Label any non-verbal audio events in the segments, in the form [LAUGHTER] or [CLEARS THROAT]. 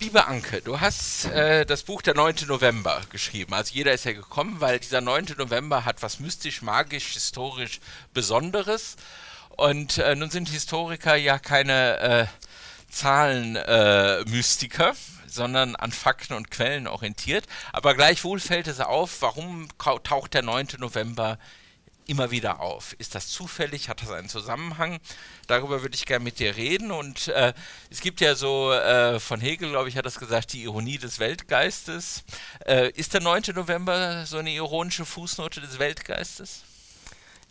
Liebe Anke, du hast äh, das Buch der 9. November geschrieben. Also jeder ist ja gekommen, weil dieser 9. November hat was mystisch, magisch, historisch Besonderes. Und äh, nun sind Historiker ja keine äh, Zahlenmystiker, sondern an Fakten und Quellen orientiert. Aber gleichwohl fällt es auf, warum taucht der 9. November immer wieder auf. Ist das zufällig? Hat das einen Zusammenhang? Darüber würde ich gerne mit dir reden. Und äh, es gibt ja so, äh, von Hegel, glaube ich, hat das gesagt, die Ironie des Weltgeistes. Äh, ist der 9. November so eine ironische Fußnote des Weltgeistes?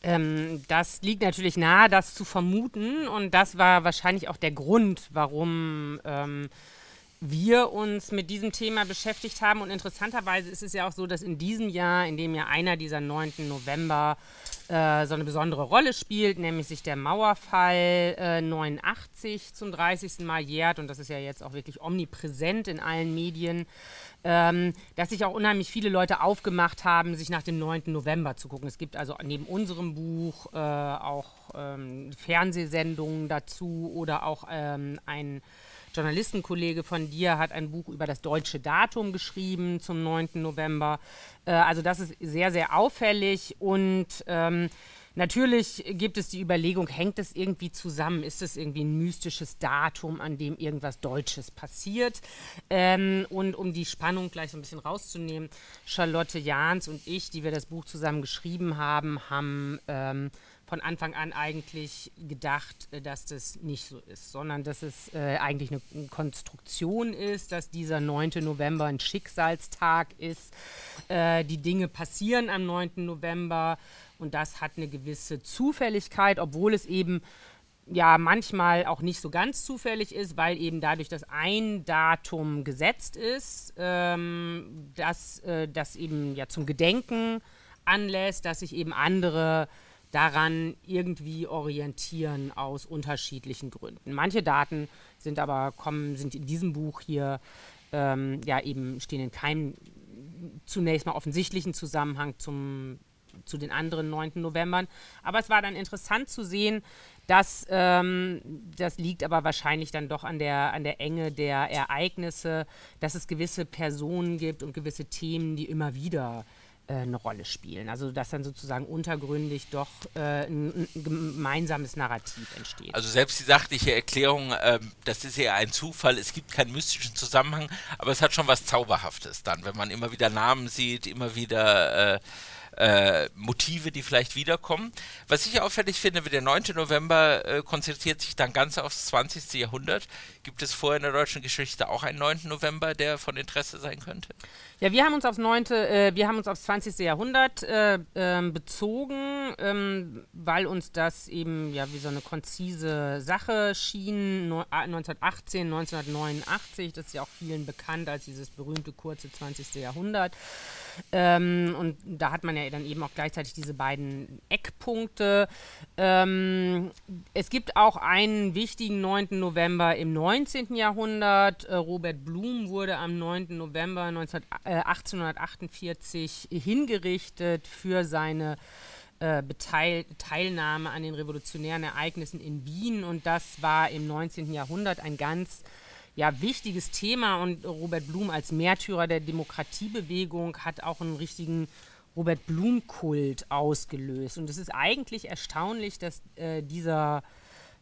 Ähm, das liegt natürlich nahe, das zu vermuten. Und das war wahrscheinlich auch der Grund, warum. Ähm, wir uns mit diesem Thema beschäftigt haben. Und interessanterweise ist es ja auch so, dass in diesem Jahr, in dem ja einer dieser 9. November äh, so eine besondere Rolle spielt, nämlich sich der Mauerfall äh, 89 zum 30. Mal jährt, und das ist ja jetzt auch wirklich omnipräsent in allen Medien, ähm, dass sich auch unheimlich viele Leute aufgemacht haben, sich nach dem 9. November zu gucken. Es gibt also neben unserem Buch äh, auch ähm, Fernsehsendungen dazu oder auch ähm, ein Journalistenkollege von dir hat ein Buch über das deutsche Datum geschrieben zum 9. November. Äh, also das ist sehr, sehr auffällig und ähm, Natürlich gibt es die Überlegung, hängt es irgendwie zusammen? Ist es irgendwie ein mystisches Datum, an dem irgendwas Deutsches passiert? Ähm, und um die Spannung gleich so ein bisschen rauszunehmen, Charlotte Jahns und ich, die wir das Buch zusammen geschrieben haben, haben ähm, von Anfang an eigentlich gedacht, äh, dass das nicht so ist, sondern dass es äh, eigentlich eine, Konstruktion ist, dass dieser 9. November ein Schicksalstag ist. Äh, die Dinge passieren am 9. November und das hat eine gewisse Zufälligkeit, obwohl es eben ja manchmal auch nicht so ganz zufällig ist, weil eben dadurch, dass ein Datum gesetzt ist, ähm, dass äh, das eben ja zum Gedenken anlässt, dass sich eben andere daran irgendwie orientieren aus unterschiedlichen Gründen. Manche Daten sind aber kommen, sind in diesem Buch hier ähm, ja eben stehen in keinem zunächst mal offensichtlichen Zusammenhang zum, zu den anderen 9. Novembern. Aber es war dann interessant zu sehen, dass ähm, das liegt aber wahrscheinlich dann doch an der, an der Enge der Ereignisse, dass es gewisse Personen gibt und gewisse Themen, die immer wieder eine Rolle spielen. Also dass dann sozusagen untergründig doch äh, ein, ein, gemeinsames Narrativ entsteht. Also selbst die sachliche Erklärung, äh, das ist ja ein Zufall, es gibt keinen mystischen Zusammenhang, aber es hat schon was Zauberhaftes dann, wenn man immer wieder Namen sieht, immer wieder äh, äh, Motive, die vielleicht wiederkommen. Was ich auffällig finde, der 9. November äh, konzentriert sich dann ganz aufs 20. Jahrhundert. Gibt es vorher in der deutschen Geschichte auch einen 9. November, der von Interesse sein könnte? Ja, wir haben uns aufs 9., äh, wir haben uns aufs 20. Jahrhundert äh, ähm, bezogen, ähm, weil uns das eben ja wie so eine konzise Sache schien. No, 1918, 1989, das ist ja auch vielen bekannt als dieses berühmte kurze 20. Jahrhundert. Ähm, und da hat man ja dann eben auch gleichzeitig diese beiden Eckpunkte. Ähm, es gibt auch einen wichtigen 9. November im 19. Jahrhundert. Äh, Robert Blum wurde am 9. November 19, äh, 1848 hingerichtet für seine äh, Teilnahme an den revolutionären Ereignissen in Wien. Und das war im 19. Jahrhundert ein ganz ja, wichtiges Thema und Robert Blum als Märtyrer der Demokratiebewegung hat auch einen richtigen Robert Blum-Kult ausgelöst. Und es ist eigentlich erstaunlich, dass äh, dieser,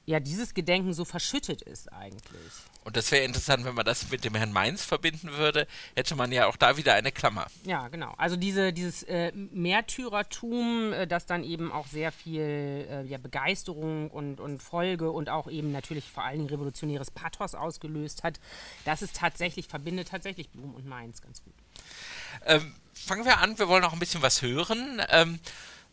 ja, dieses Gedenken so verschüttet ist eigentlich. Und das wäre interessant, wenn man das mit dem Herrn Mainz verbinden würde, hätte man ja auch da wieder eine Klammer. Ja, genau. Also diese, dieses äh, Märtyrertum, äh, das dann eben auch sehr viel äh, ja, Begeisterung und, und Folge und auch eben natürlich vor allen Dingen revolutionäres Pathos ausgelöst hat, das ist tatsächlich, verbindet tatsächlich Blum und Mainz ganz gut. Ähm, fangen wir an, wir wollen auch ein bisschen was hören. Ähm,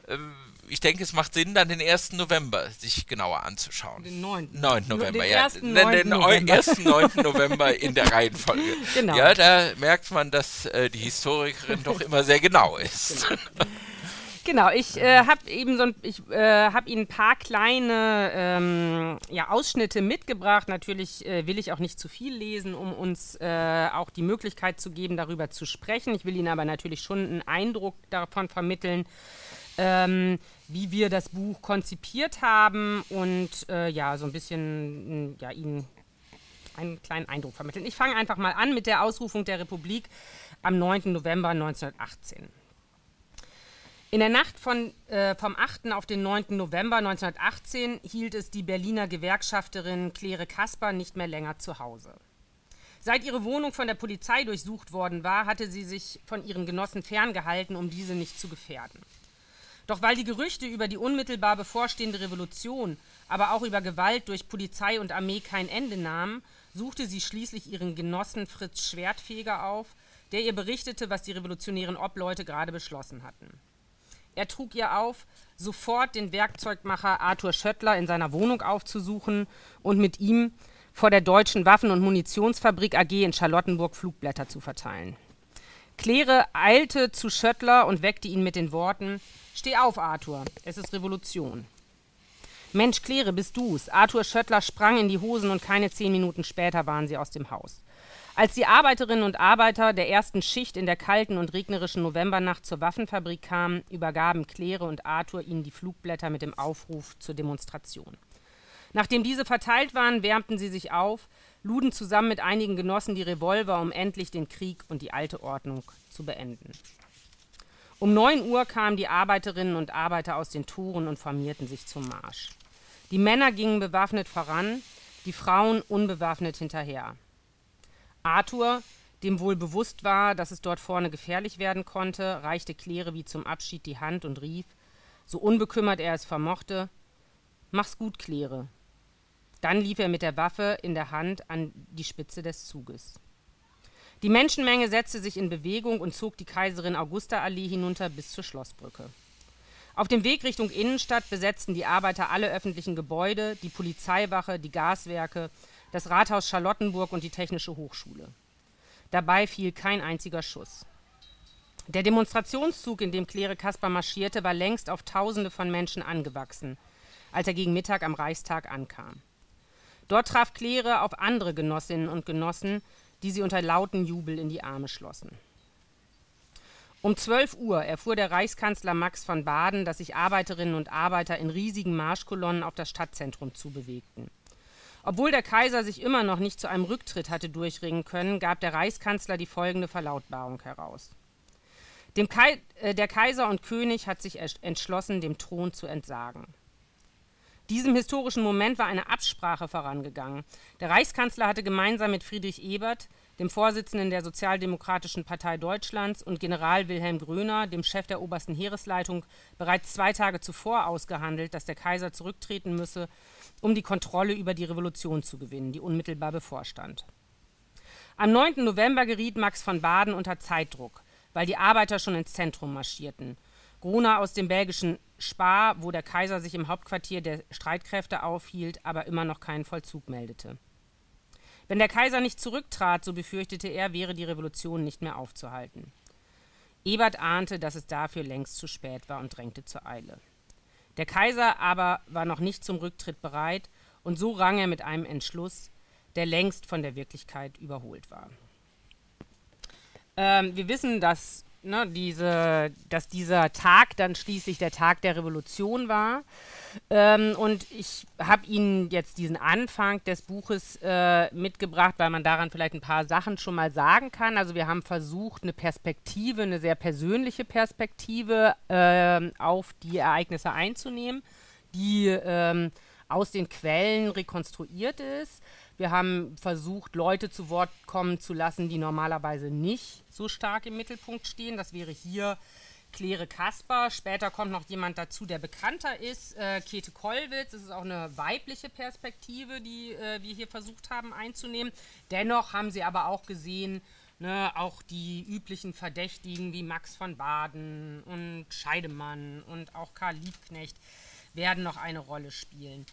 ähm ich denke, es macht Sinn, dann den 1. November sich genauer anzuschauen. Den 9. 9. November, den ja. 1. 9. Den, den 1. 9. November in der [LAUGHS] Reihenfolge. Genau. Ja, da merkt man, dass äh, die Historikerin doch immer sehr genau ist. Genau. Genau, ich äh, habe eben so ein, ich äh, habe Ihnen ein paar kleine ähm, ja, Ausschnitte mitgebracht. Natürlich äh, will ich auch nicht zu viel lesen, um uns äh, auch die Möglichkeit zu geben, darüber zu sprechen. Ich will Ihnen aber natürlich schon einen Eindruck davon vermitteln, ähm, wie wir das Buch konzipiert haben und äh, ja, so ein bisschen ja, Ihnen einen kleinen Eindruck vermitteln. Ich fange einfach mal an mit der Ausrufung der Republik am 9. November 1918. In der Nacht von, äh, vom 8. auf den 9. November 1918 hielt es die Berliner Gewerkschafterin Claire Kasper nicht mehr länger zu Hause. Seit ihre Wohnung von der Polizei durchsucht worden war, hatte sie sich von ihren Genossen ferngehalten, um diese nicht zu gefährden. Doch weil die Gerüchte über die unmittelbar bevorstehende Revolution, aber auch über Gewalt durch Polizei und Armee kein Ende nahmen, suchte sie schließlich ihren Genossen Fritz Schwertfeger auf, der ihr berichtete, was die revolutionären Obleute gerade beschlossen hatten. Er trug ihr auf, sofort den Werkzeugmacher Arthur Schöttler in seiner Wohnung aufzusuchen und mit ihm vor der deutschen Waffen- und Munitionsfabrik AG in Charlottenburg Flugblätter zu verteilen. Claire eilte zu Schöttler und weckte ihn mit den Worten: Steh auf, Arthur, es ist Revolution. Mensch, Claire, bist du's? Arthur Schöttler sprang in die Hosen und keine zehn Minuten später waren sie aus dem Haus. Als die Arbeiterinnen und Arbeiter der ersten Schicht in der kalten und regnerischen Novembernacht zur Waffenfabrik kamen, übergaben Claire und Arthur ihnen die Flugblätter mit dem Aufruf zur Demonstration. Nachdem diese verteilt waren, wärmten sie sich auf, luden zusammen mit einigen Genossen die Revolver, um endlich den Krieg und die alte Ordnung zu beenden. Um 9 Uhr kamen die Arbeiterinnen und Arbeiter aus den Toren und formierten sich zum Marsch. Die Männer gingen bewaffnet voran, die Frauen unbewaffnet hinterher. Arthur, dem wohl bewusst war, dass es dort vorne gefährlich werden konnte, reichte Claire wie zum Abschied die Hand und rief, so unbekümmert er es vermochte, Mach's gut, Claire. Dann lief er mit der Waffe in der Hand an die Spitze des Zuges. Die Menschenmenge setzte sich in Bewegung und zog die Kaiserin Augusta Allee hinunter bis zur Schlossbrücke. Auf dem Weg Richtung Innenstadt besetzten die Arbeiter alle öffentlichen Gebäude, die Polizeiwache, die Gaswerke, das Rathaus Charlottenburg und die Technische Hochschule. Dabei fiel kein einziger Schuss. Der Demonstrationszug, in dem Claire Kasper marschierte, war längst auf Tausende von Menschen angewachsen, als er gegen Mittag am Reichstag ankam. Dort traf Claire auf andere Genossinnen und Genossen, die sie unter lauten Jubel in die Arme schlossen. Um 12 Uhr erfuhr der Reichskanzler Max von Baden, dass sich Arbeiterinnen und Arbeiter in riesigen Marschkolonnen auf das Stadtzentrum zubewegten. Obwohl der Kaiser sich immer noch nicht zu einem Rücktritt hatte durchringen können, gab der Reichskanzler die folgende Verlautbarung heraus. Kai äh, der Kaiser und König hat sich entschlossen, dem Thron zu entsagen. Diesem historischen Moment war eine Absprache vorangegangen. Der Reichskanzler hatte gemeinsam mit Friedrich Ebert, dem Vorsitzenden der Sozialdemokratischen Partei Deutschlands, und General Wilhelm Gröner, dem Chef der obersten Heeresleitung, bereits zwei Tage zuvor ausgehandelt, dass der Kaiser zurücktreten müsse um die Kontrolle über die Revolution zu gewinnen, die unmittelbar bevorstand. Am 9. November geriet Max von Baden unter Zeitdruck, weil die Arbeiter schon ins Zentrum marschierten. Gruner aus dem belgischen Spa, wo der Kaiser sich im Hauptquartier der Streitkräfte aufhielt, aber immer noch keinen Vollzug meldete. Wenn der Kaiser nicht zurücktrat, so befürchtete er, wäre die Revolution nicht mehr aufzuhalten. Ebert ahnte, dass es dafür längst zu spät war und drängte zur Eile. Der Kaiser aber war noch nicht zum Rücktritt bereit, und so rang er mit einem Entschluss, der längst von der Wirklichkeit überholt war. Ähm, wir wissen, dass ne, diese, dass dieser Tag dann schließlich der Tag der Revolution war. Ähm, und ich habe Ihnen jetzt diesen Anfang des Buches äh, mitgebracht, weil man daran vielleicht ein paar Sachen schon mal sagen kann. Also wir haben versucht, eine Perspektive, eine sehr persönliche Perspektive äh, auf die Ereignisse einzunehmen, die ähm, aus den Quellen rekonstruiert ist. Wir haben versucht, Leute zu Wort kommen zu lassen, die normalerweise nicht so stark im Mittelpunkt stehen. Das wäre hier Claire Kasper. Später kommt noch jemand dazu, der bekannter ist, äh, Käthe Kollwitz. Das ist auch eine weibliche Perspektive, die äh, wir hier versucht haben einzunehmen. Dennoch haben sie aber auch gesehen, ne, auch die üblichen Verdächtigen wie Max von Baden und Scheidemann und auch Karl Liebknecht werden noch eine Rolle spielen.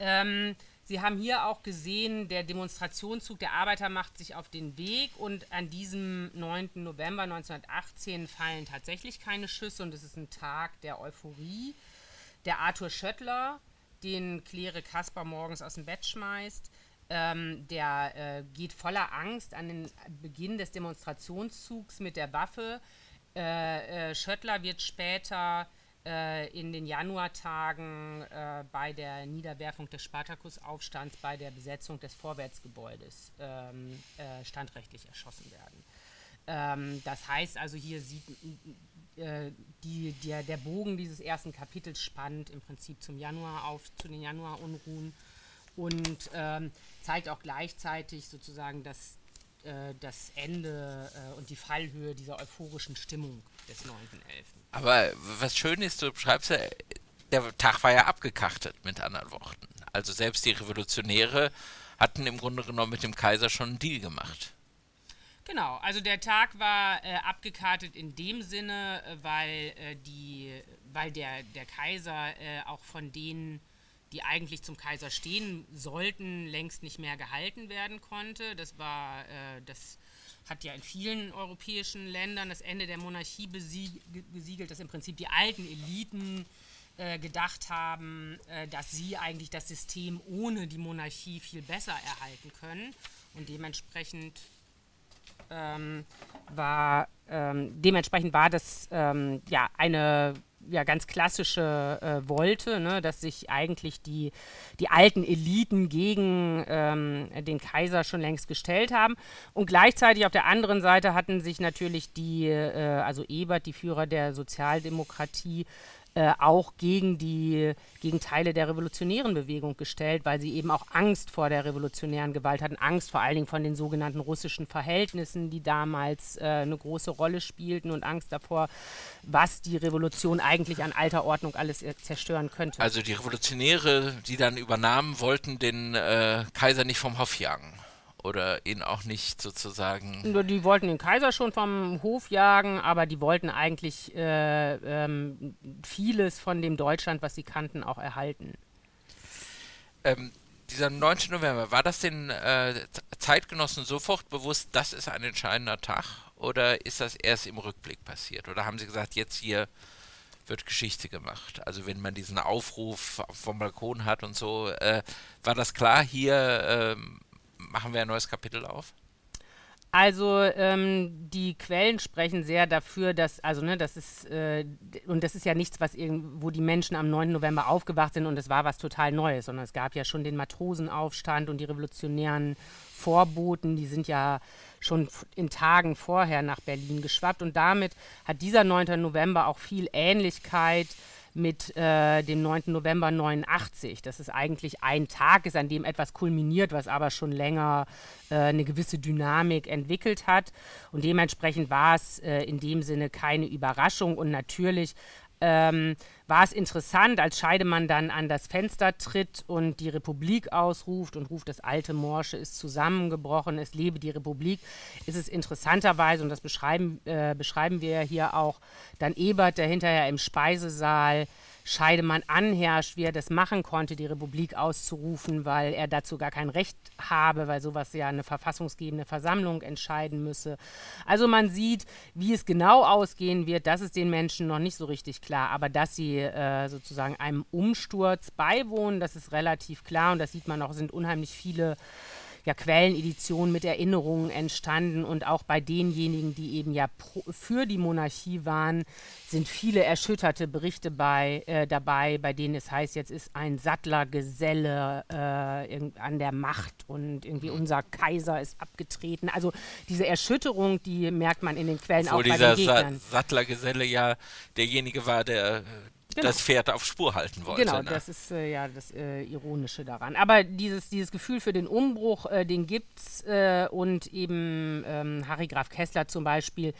Ähm, Sie haben hier auch gesehen, der Demonstrationszug der Arbeiter macht sich auf den Weg und an diesem 9. November 1918 fallen tatsächlich keine Schüsse und es ist ein Tag der Euphorie. Der Arthur Schöttler, den Claire Kasper morgens aus dem Bett schmeißt, ähm, der äh, geht voller Angst an den Beginn des Demonstrationszugs mit der Waffe. Äh, äh, Schöttler wird später äh, in den Januartagen äh, bei der Niederwerfung des Spartakusaufstands, bei der Besetzung des Vorwärtsgebäudes ähm, äh, standrechtlich erschossen werden. Ähm, das heißt also, hier sieht äh, die, der, der Bogen dieses ersten Kapitels spannt im Prinzip zum Januar auf, zu den Januarunruhen und ähm, zeigt auch gleichzeitig sozusagen das, äh, das Ende äh, und die Fallhöhe dieser euphorischen Stimmung des 9.11. Aber was schön ist, du schreibst ja, der Tag war ja abgekachtet, mit anderen Worten. Also selbst die Revolutionäre hatten im Grunde genommen mit dem Kaiser schon einen Deal gemacht. Genau, also der Tag war äh, abgekartet in dem Sinne, äh, weil, äh, die, weil der, der Kaiser äh, auch von denen, die eigentlich zum Kaiser stehen sollten, längst nicht mehr gehalten werden konnte. Das war, äh, das hat ja in vielen europäischen Ländern das Ende der Monarchie besiegelt, dass im Prinzip die alten Eliten äh, gedacht haben, dass sie eigentlich das System ohne die Monarchie viel besser erhalten können. Und dementsprechend ähm, war ähm, dementsprechend war das ähm, ja eine ja, ganz klassische äh, Wolte, ne, dass sich eigentlich die, die alten Eliten gegen ähm, den Kaiser schon längst gestellt haben. Und gleichzeitig auf der anderen Seite hatten sich natürlich die, äh, also Ebert, die Führer der Sozialdemokratie, äh, auch gegen die gegen Teile der revolutionären Bewegung gestellt, weil sie eben auch Angst vor der revolutionären Gewalt hatten, Angst vor allen Dingen von den sogenannten russischen Verhältnissen, die damals äh, eine große Rolle spielten und Angst davor, was die Revolution eigentlich an alter Ordnung alles äh, zerstören könnte. Also die Revolutionäre, die dann übernahmen, wollten den äh, Kaiser nicht vom Hof jagen oder ihn auch nicht sozusagen. Die wollten den Kaiser schon vom Hof jagen, aber die wollten eigentlich äh, ähm, vieles von dem Deutschland, was sie kannten, auch erhalten. Ähm, dieser 9. November, war das den äh, Zeitgenossen sofort bewusst, das ist ein entscheidender Tag? Oder ist das erst im Rückblick passiert? Oder haben sie gesagt, jetzt hier wird Geschichte gemacht? Also wenn man diesen Aufruf vom Balkon hat und so, äh, war das klar, hier ähm, machen wir ein neues Kapitel auf? Also ähm, die Quellen sprechen sehr dafür, dass, also ne, das ist, äh, und das ist ja nichts, was wo die Menschen am 9. November aufgewacht sind und es war was total Neues, sondern es gab ja schon den Matrosenaufstand und die revolutionären Vorboten, die sind ja schon in Tagen vorher nach Berlin geschwappt und damit hat dieser 9. November auch viel Ähnlichkeit mit äh, dem 9. November 89. Das ist eigentlich ein Tag ist, an dem etwas kulminiert, was aber schon länger äh, eine gewisse Dynamik entwickelt hat. Und dementsprechend war es äh, in dem Sinne keine Überraschung. Und natürlich ähm, war es interessant, als Scheidemann dann an das Fenster tritt und die Republik ausruft und ruft, das alte Morsche ist zusammengebrochen, es lebe die Republik, ist es interessanterweise, und das beschreiben, äh, beschreiben wir hier auch, dann Ebert, der hinterher im Speisesaal Scheidemann anherrscht, wie er das machen konnte, die Republik auszurufen, weil er dazu gar kein Recht habe, weil sowas ja eine verfassungsgebende Versammlung entscheiden müsse. Also man sieht, wie es genau ausgehen wird, das ist den Menschen noch nicht so richtig klar, aber dass sie äh, sozusagen einem Umsturz beiwohnen, das ist relativ klar. Und das sieht man auch, sind unheimlich viele ja, Quelleneditionen mit Erinnerungen entstanden und auch bei denjenigen, die eben ja pro, für die Monarchie waren, sind viele erschütterte Berichte bei, äh, dabei, bei denen es heißt, jetzt ist ein Sattlergeselle äh, an der Macht und irgendwie mhm. unser Kaiser ist abgetreten. Also diese Erschütterung, die merkt man in den Quellen Obwohl auch bei den Gegnern. Sa Sattlergeselle ja derjenige war, der genau. das Pferd auf Spur halten wollte. Genau, ne? das ist äh, ja das äh, Ironische daran. Aber dieses, dieses Gefühl für den Umbruch, äh, den gibt's äh, und eben ähm, Harry Graf Kessler zum Beispiel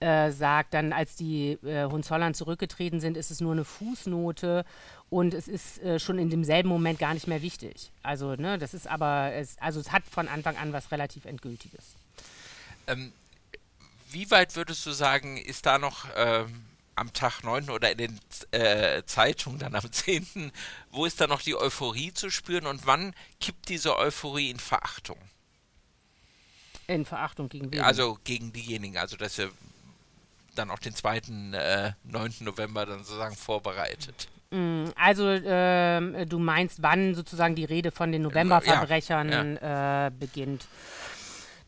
äh, sagt dann, als die äh, Hohenzollern zurückgetreten sind, ist es nur eine Fußnote und es ist äh, schon in demselben Moment gar nicht mehr wichtig. Also, ne, das ist aber, es, also es hat von Anfang an was relativ Endgültiges. Ähm, wie weit würdest du sagen, ist da noch ähm, am Tag 9. oder in den äh, Zeitungen dann am [LAUGHS] 10. Wo ist da noch die Euphorie zu spüren und wann kippt diese Euphorie in Verachtung? In Verachtung gegen wen? Also gegen diejenigen, also dass ihr dann auch den 2. Äh, 9. November dann sozusagen vorbereitet. Mm, also äh, du meinst, wann sozusagen die Rede von den Novemberverbrechern ja, ja. Äh, beginnt.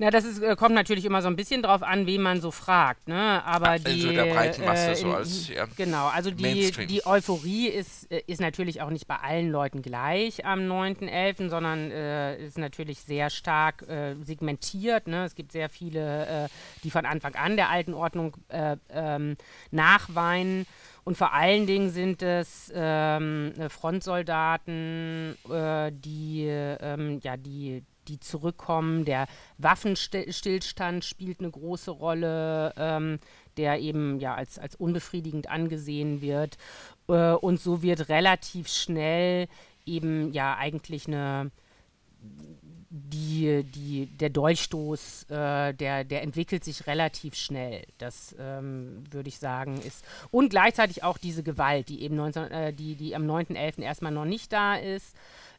Na, das ist, äh, kommt natürlich immer so ein bisschen drauf an, wen man so fragt, ne? Aber in die so der breiten Masse äh, so als, ja, genau, also die, Mainstream. die Euphorie ist, äh, ist natürlich auch nicht bei allen Leuten gleich am 9.11., sondern äh, ist natürlich sehr stark äh, segmentiert. Ne? Es gibt sehr viele, äh, die von Anfang an der alten Ordnung äh, ähm, nachweinen. Und vor allen Dingen sind es ähm, äh, Frontsoldaten, äh, die, ähm, ja, die, die zurückkommen. Der Waffenstillstand spielt eine große Rolle, ähm, der eben ja als, als unbefriedigend angesehen wird. Äh, und so wird relativ schnell eben ja eigentlich eine die, die, der Dolchstoß, äh, der, der entwickelt sich relativ schnell. Das ähm, würde ich sagen ist. Und gleichzeitig auch diese Gewalt, die eben 19, äh, die, die am 9.11. erstmal noch nicht da ist.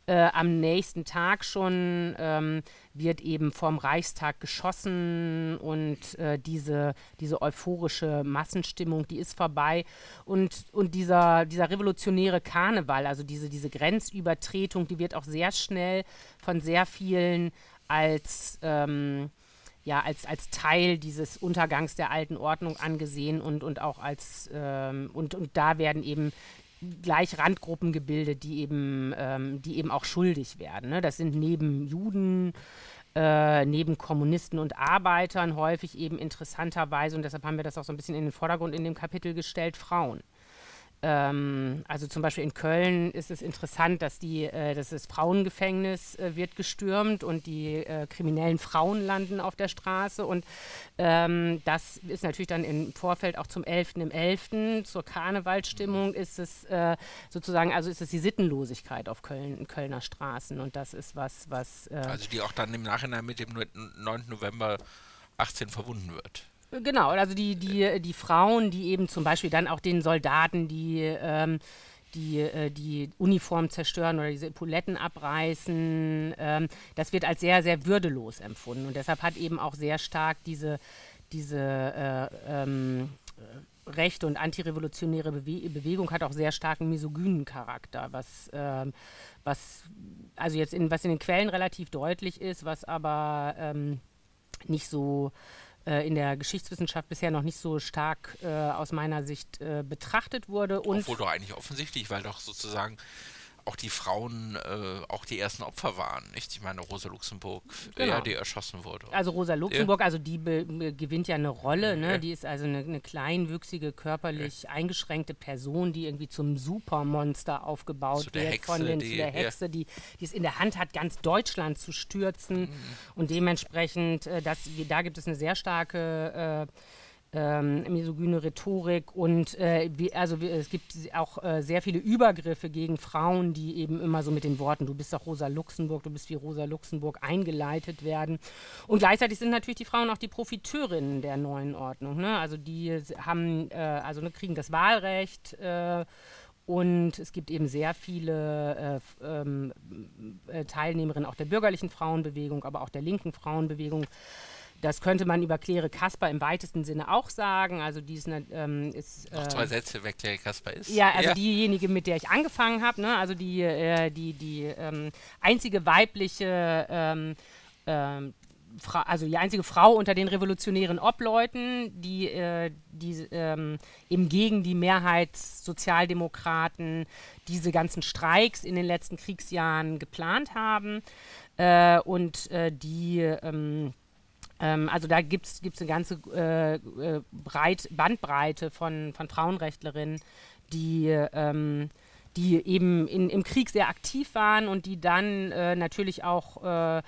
Äh, am nächsten Tag schon ähm, wird eben vorm Reichstag geschossen und äh, diese, diese euphorische Massenstimmung, die ist vorbei. Und, und dieser, dieser revolutionäre Karneval, also diese, diese Grenzübertretung, die wird auch sehr schnell von sehr vielen als, ähm, ja, als, als Teil dieses Untergangs der alten Ordnung angesehen und, und auch als, ähm, und, und da werden eben gleich Randgruppen gebildet, die eben, ähm, die eben auch schuldig werden. Ne? Das sind neben Juden, äh, neben Kommunisten und Arbeitern häufig eben interessanterweise, und deshalb haben wir das auch so ein bisschen in den Vordergrund in dem Kapitel gestellt, Frauen. Ähm, also zum Beispiel in Köln ist es interessant, dass die, äh, dass das Frauengefängnis äh, wird gestürmt und die äh, kriminellen Frauen landen auf der Straße. Und ähm, das ist natürlich dann im Vorfeld auch zum 11. im 11. zur Karnevalsstimmung ist es äh, sozusagen, also ist es die Sittenlosigkeit auf Köln, Kölner Straßen. Und das ist was, was äh, Also die auch dann im Nachhinein mit dem 9. November 18 verbunden wird. Genau, also die, die, die Frauen, die eben zum Beispiel dann auch den Soldaten, die, ähm, die, äh, die Uniform zerstören oder diese Epauletten abreißen, ähm, das wird als sehr, sehr würdelos empfunden. Und deshalb hat eben auch sehr stark diese, diese äh, ähm, äh, rechte und antirevolutionäre Bewe Bewegung hat auch sehr starken misogynen Charakter, was, ähm, was also jetzt in, was in den Quellen relativ deutlich ist, was aber ähm, nicht so in der Geschichtswissenschaft bisher noch nicht so stark äh, aus meiner Sicht äh, betrachtet wurde. Und Obwohl doch eigentlich offensichtlich, weil doch sozusagen auch die Frauen äh, auch die ersten Opfer waren, nicht? Ich meine, Rosa Luxemburg, Genau. ja, die erschossen wurde. also Rosa Luxemburg, also die gewinnt ja eine Rolle, ne? Ja. Die ist also eine, eine kleinwüchsige, körperlich eingeschränkte Person, die irgendwie zum Supermonster aufgebaut wird Hexe, von den, die- zu der ja. Hexe, die, die es in der Hand hat, ganz Deutschland zu stürzen. Mhm. Und dementsprechend, äh, das, da gibt es eine sehr starke äh, ähm, misogyne Rhetorik und äh, wie, also wie, es gibt auch äh, sehr viele Übergriffe gegen Frauen, die eben immer so mit den Worten, du bist doch Rosa Luxemburg, du bist wie Rosa Luxemburg eingeleitet werden. Und gleichzeitig sind natürlich die Frauen auch die Profiteurinnen der neuen Ordnung. Ne? Also die haben, äh, also ne, kriegen das Wahlrecht. Äh, und es gibt eben sehr viele äh, ähm, äh, Teilnehmerinnen auch der bürgerlichen Frauenbewegung, aber auch der linken Frauenbewegung. Das könnte man über Claire Kasper im weitesten Sinne auch sagen. Also die ist, eine, ähm, ist Noch äh, zwei Sätze, wer Claire Kasper ist. ja, also diejenige, mit der ich angefangen habe, ne? also die, äh, die, die ähm, einzige weibliche, ähm, ähm, Fra also die einzige Frau unter den revolutionären Obleuten, die, äh, die ähm, eben gegen die Mehrheitssozialdemokraten diese ganzen Streiks in den letzten Kriegsjahren geplant haben äh, und äh, die ähm, ähm, also da gibt es eine ganze äh, äh, Breit, Bandbreite von, von Frauenrechtlerinnen, die, ähm, die eben in, im Krieg sehr aktiv waren und die dann äh, natürlich auch äh,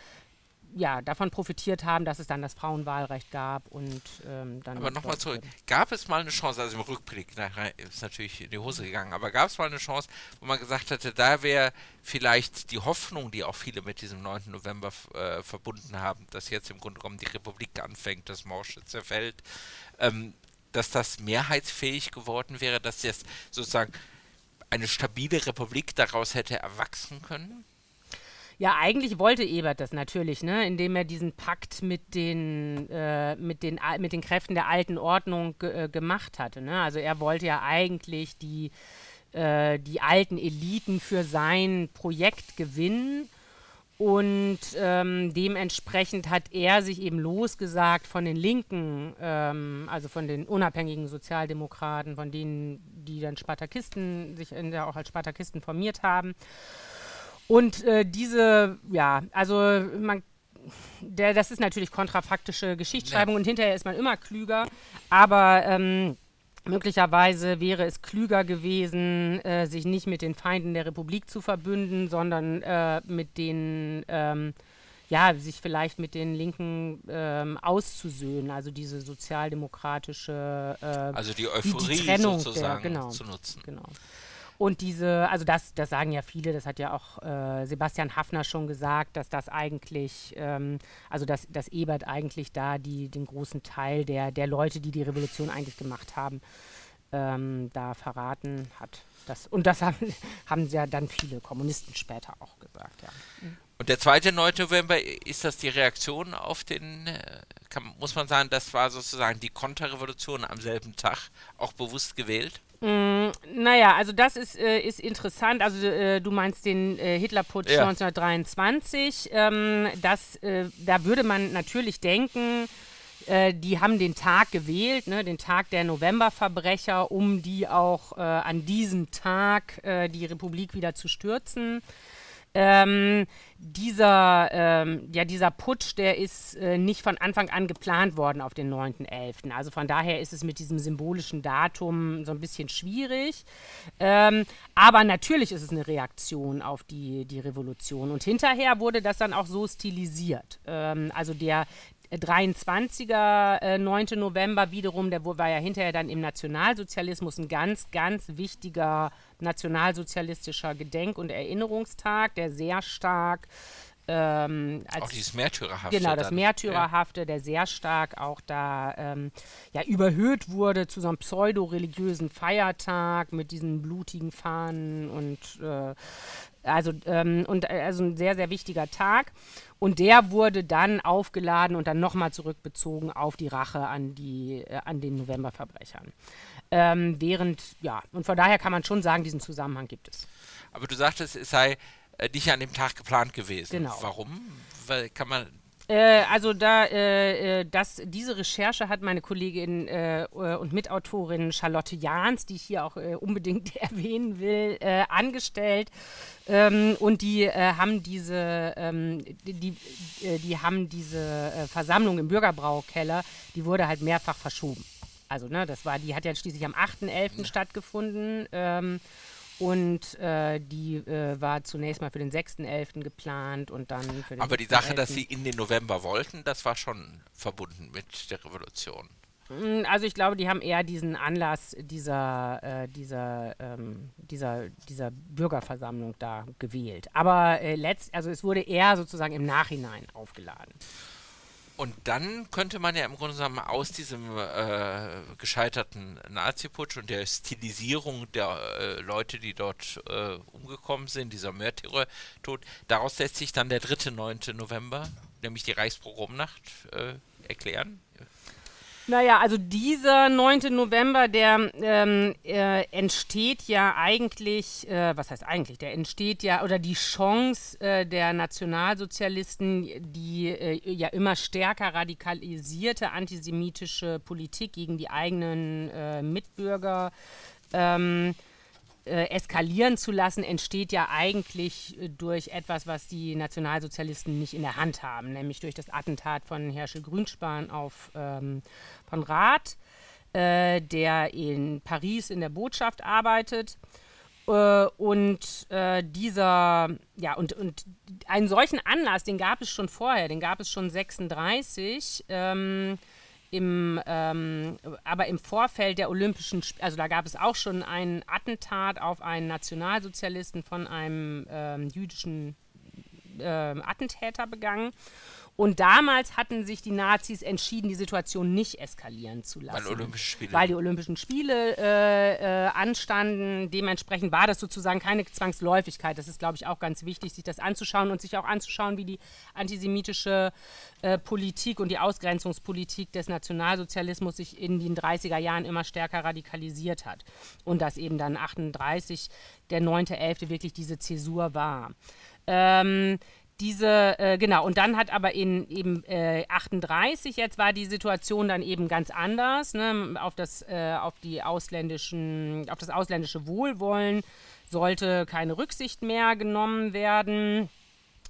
ja, davon profitiert haben, dass es dann das Frauenwahlrecht gab und ähm, dann. Aber nochmal zurück. Gab es mal eine Chance, also im Rückblick nachher ist natürlich in die Hose gegangen, aber gab es mal eine Chance, wo man gesagt hätte, da wäre vielleicht die Hoffnung, die auch viele mit diesem 9. November äh, verbunden haben, dass jetzt im Grunde genommen die Republik anfängt, das Morsche zerfällt, ähm, dass das mehrheitsfähig geworden wäre, dass jetzt sozusagen eine stabile Republik daraus hätte erwachsen können? Ja, eigentlich wollte Ebert das natürlich, ne? indem er diesen Pakt mit den, äh, mit den, mit den Kräften der alten Ordnung äh, gemacht hatte. Ne? Also er wollte ja eigentlich die, äh, die alten Eliten für sein Projekt gewinnen Und ähm, dementsprechend hat er sich eben losgesagt von den Linken, ähm, also von den unabhängigen Sozialdemokraten, von denen, die dann Spartakisten, sich in der auch als Spartakisten formiert haben. Und äh, diese, ja, also man der, das ist natürlich kontrafaktische Geschichtsschreibung ja. und hinterher ist man immer klüger, aber ähm, möglicherweise wäre es klüger gewesen, äh, sich nicht mit den Feinden der Republik zu verbünden, sondern äh, mit den, ähm, ja, sich vielleicht mit den Linken ähm, auszusöhnen, also diese sozialdemokratische, äh, also die Euphorie die, Trennung sozusagen der, genau, zu nutzen. Genau. Und diese, also das, das sagen ja viele, das hat ja auch äh, Sebastian Hafner schon gesagt, dass das eigentlich, ähm, also dass, dass Ebert eigentlich da die, den großen Teil der, der Leute, die die Revolution eigentlich gemacht haben, ähm, da verraten hat. Das, und das haben, [LAUGHS] haben ja dann viele Kommunisten später auch gesagt, ja. Und der zweite 9. November, ist das die Reaktion auf den, äh, kann, muss man sagen, das war sozusagen die Konterrevolution am selben Tag, auch bewusst gewählt? Mm, naja, also das ist, äh, ist interessant. Also äh, du meinst den äh, Hitlerputsch ja. 1923. Ähm, das, äh, da würde man natürlich denken, äh, die haben den Tag gewählt, ne, den Tag der Novemberverbrecher, um die auch äh, an diesem Tag die Republik wieder zu stürzen. Ähm, dieser, ähm, ja, dieser Putsch, der ist äh, nicht von Anfang an geplant worden auf den 9.11. Also von daher ist es mit diesem symbolischen Datum so ein bisschen schwierig. Ähm, aber natürlich ist es eine Reaktion auf die, die Revolution. Und hinterher wurde das dann auch so stilisiert. Ähm, also der, 23er, äh, 9. November wiederum, der war ja hinterher dann im Nationalsozialismus ein ganz, ganz wichtiger nationalsozialistischer Gedenk- und Erinnerungstag, der sehr stark ähm, auch dieses Märtyrerhafte. Genau, das dann, Märtyrerhafte, ja. der sehr stark auch da ähm, ja, überhöht wurde zu so einem pseudo-religiösen Feiertag mit diesen blutigen Fahnen und äh, also, ähm, und, äh, also ein sehr, sehr wichtiger Tag. Und der wurde dann aufgeladen und dann nochmal zurückbezogen auf die Rache an, die, äh, an den Novemberverbrechern. Ähm, während, ja, und von daher kann man schon sagen, diesen Zusammenhang gibt es. Aber du sagtest, es sei äh, nicht an dem Tag geplant gewesen. Genau. Warum? Weil kann man äh, also da, äh, äh, das, diese Recherche hat meine Kollegin äh, und Mitautorin Charlotte Jahns, die ich hier auch äh, unbedingt [LAUGHS] erwähnen will, äh, angestellt. Ähm, und die haben diese, ähm, die, die, haben diese Versammlung im Bürgerbraukeller, die wurde halt mehrfach verschoben. Also, ne, das war, die hat ja schließlich am 8.11. Ja. stattgefunden. Ähm, und äh, die äh, war zunächst mal für den 6.11. geplant und dann für den Aber die Sache, dass sie in den November wollten, das war schon verbunden mit der Revolution. Mm, also ich glaube, die haben eher diesen Anlass dieser, äh, dieser, ähm, dieser, dieser Bürgerversammlung da gewählt. Aber äh, letzt, also es wurde eher sozusagen im Nachhinein aufgeladen. Und dann könnte man ja im Grunde genommen aus diesem äh, gescheiterten Nazi-Putsch und der Stilisierung der äh, Leute, die dort äh, umgekommen sind, dieser Märtyrertod, daraus lässt sich dann der dritte 9. November, nämlich die Reichspogromnacht, äh, erklären. Naja, also dieser 9. November, der ähm, äh, entsteht ja eigentlich, äh, was heißt eigentlich, der entsteht ja, oder die Chance äh, der Nationalsozialisten, die äh, ja immer stärker radikalisierte antisemitische Politik gegen die eigenen äh, Mitbürger ähm, äh, eskalieren zu lassen, entsteht ja eigentlich äh, durch etwas, was die Nationalsozialisten nicht in der Hand haben, nämlich durch das Attentat von Herschel Grünspan auf ähm, von Rath, äh, der in Paris in der Botschaft arbeitet. Äh, und äh, dieser, ja, und, und einen solchen Anlass, den gab es schon vorher, den gab es schon 36. Ähm, im, ähm, aber im Vorfeld der Olympischen Spiele, also da gab es auch schon ein Attentat auf einen Nationalsozialisten von einem ähm, jüdischen ähm, Attentäter begangen. Und damals hatten sich die Nazis entschieden, die Situation nicht eskalieren zu lassen. Weil, Olympische Spiele. weil die Olympischen Spiele äh, äh, anstanden. Dementsprechend war das sozusagen keine Zwangsläufigkeit. Das ist, glaube ich, auch ganz wichtig, sich das anzuschauen und sich auch anzuschauen, wie die antisemitische äh, Politik und die Ausgrenzungspolitik des Nationalsozialismus sich in den 30er Jahren immer stärker radikalisiert hat. Und dass eben dann 38 der 9.11. wirklich diese Zäsur war. Ähm, diese, äh, genau, und dann hat aber in eben äh, 38, jetzt war die Situation dann eben ganz anders, ne, auf das, äh, auf die ausländischen, auf das ausländische Wohlwollen sollte keine Rücksicht mehr genommen werden.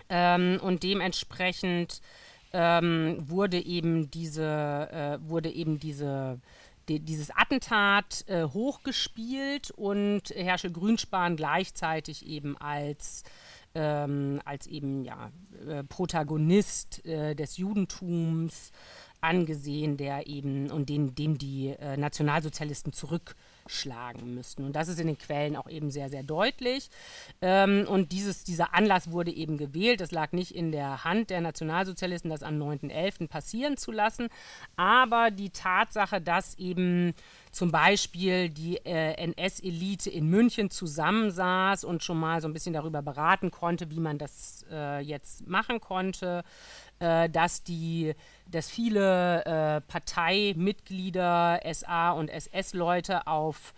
Ähm, und dementsprechend ähm, wurde eben diese, äh, wurde eben diese die, dieses Attentat äh, hochgespielt und Herrsche Grünspan gleichzeitig eben als ähm, als eben ja äh, Protagonist äh, des Judentums angesehen, der eben und den, dem die äh, Zurückschlagen müssten. Und das ist in den Quellen auch eben sehr, sehr deutlich. Ähm, und dieses, dieser Anlass wurde eben gewählt. Es lag nicht in der Hand der Nationalsozialisten, das am 9.11. passieren zu lassen. Aber die Tatsache, dass eben zum Beispiel die äh, NS-Elite in München zusammensaß und schon mal so ein bisschen darüber beraten konnte, wie man das äh, jetzt machen konnte, äh, dass die, dass viele äh, Parteimitglieder, SA und SS-Leute auf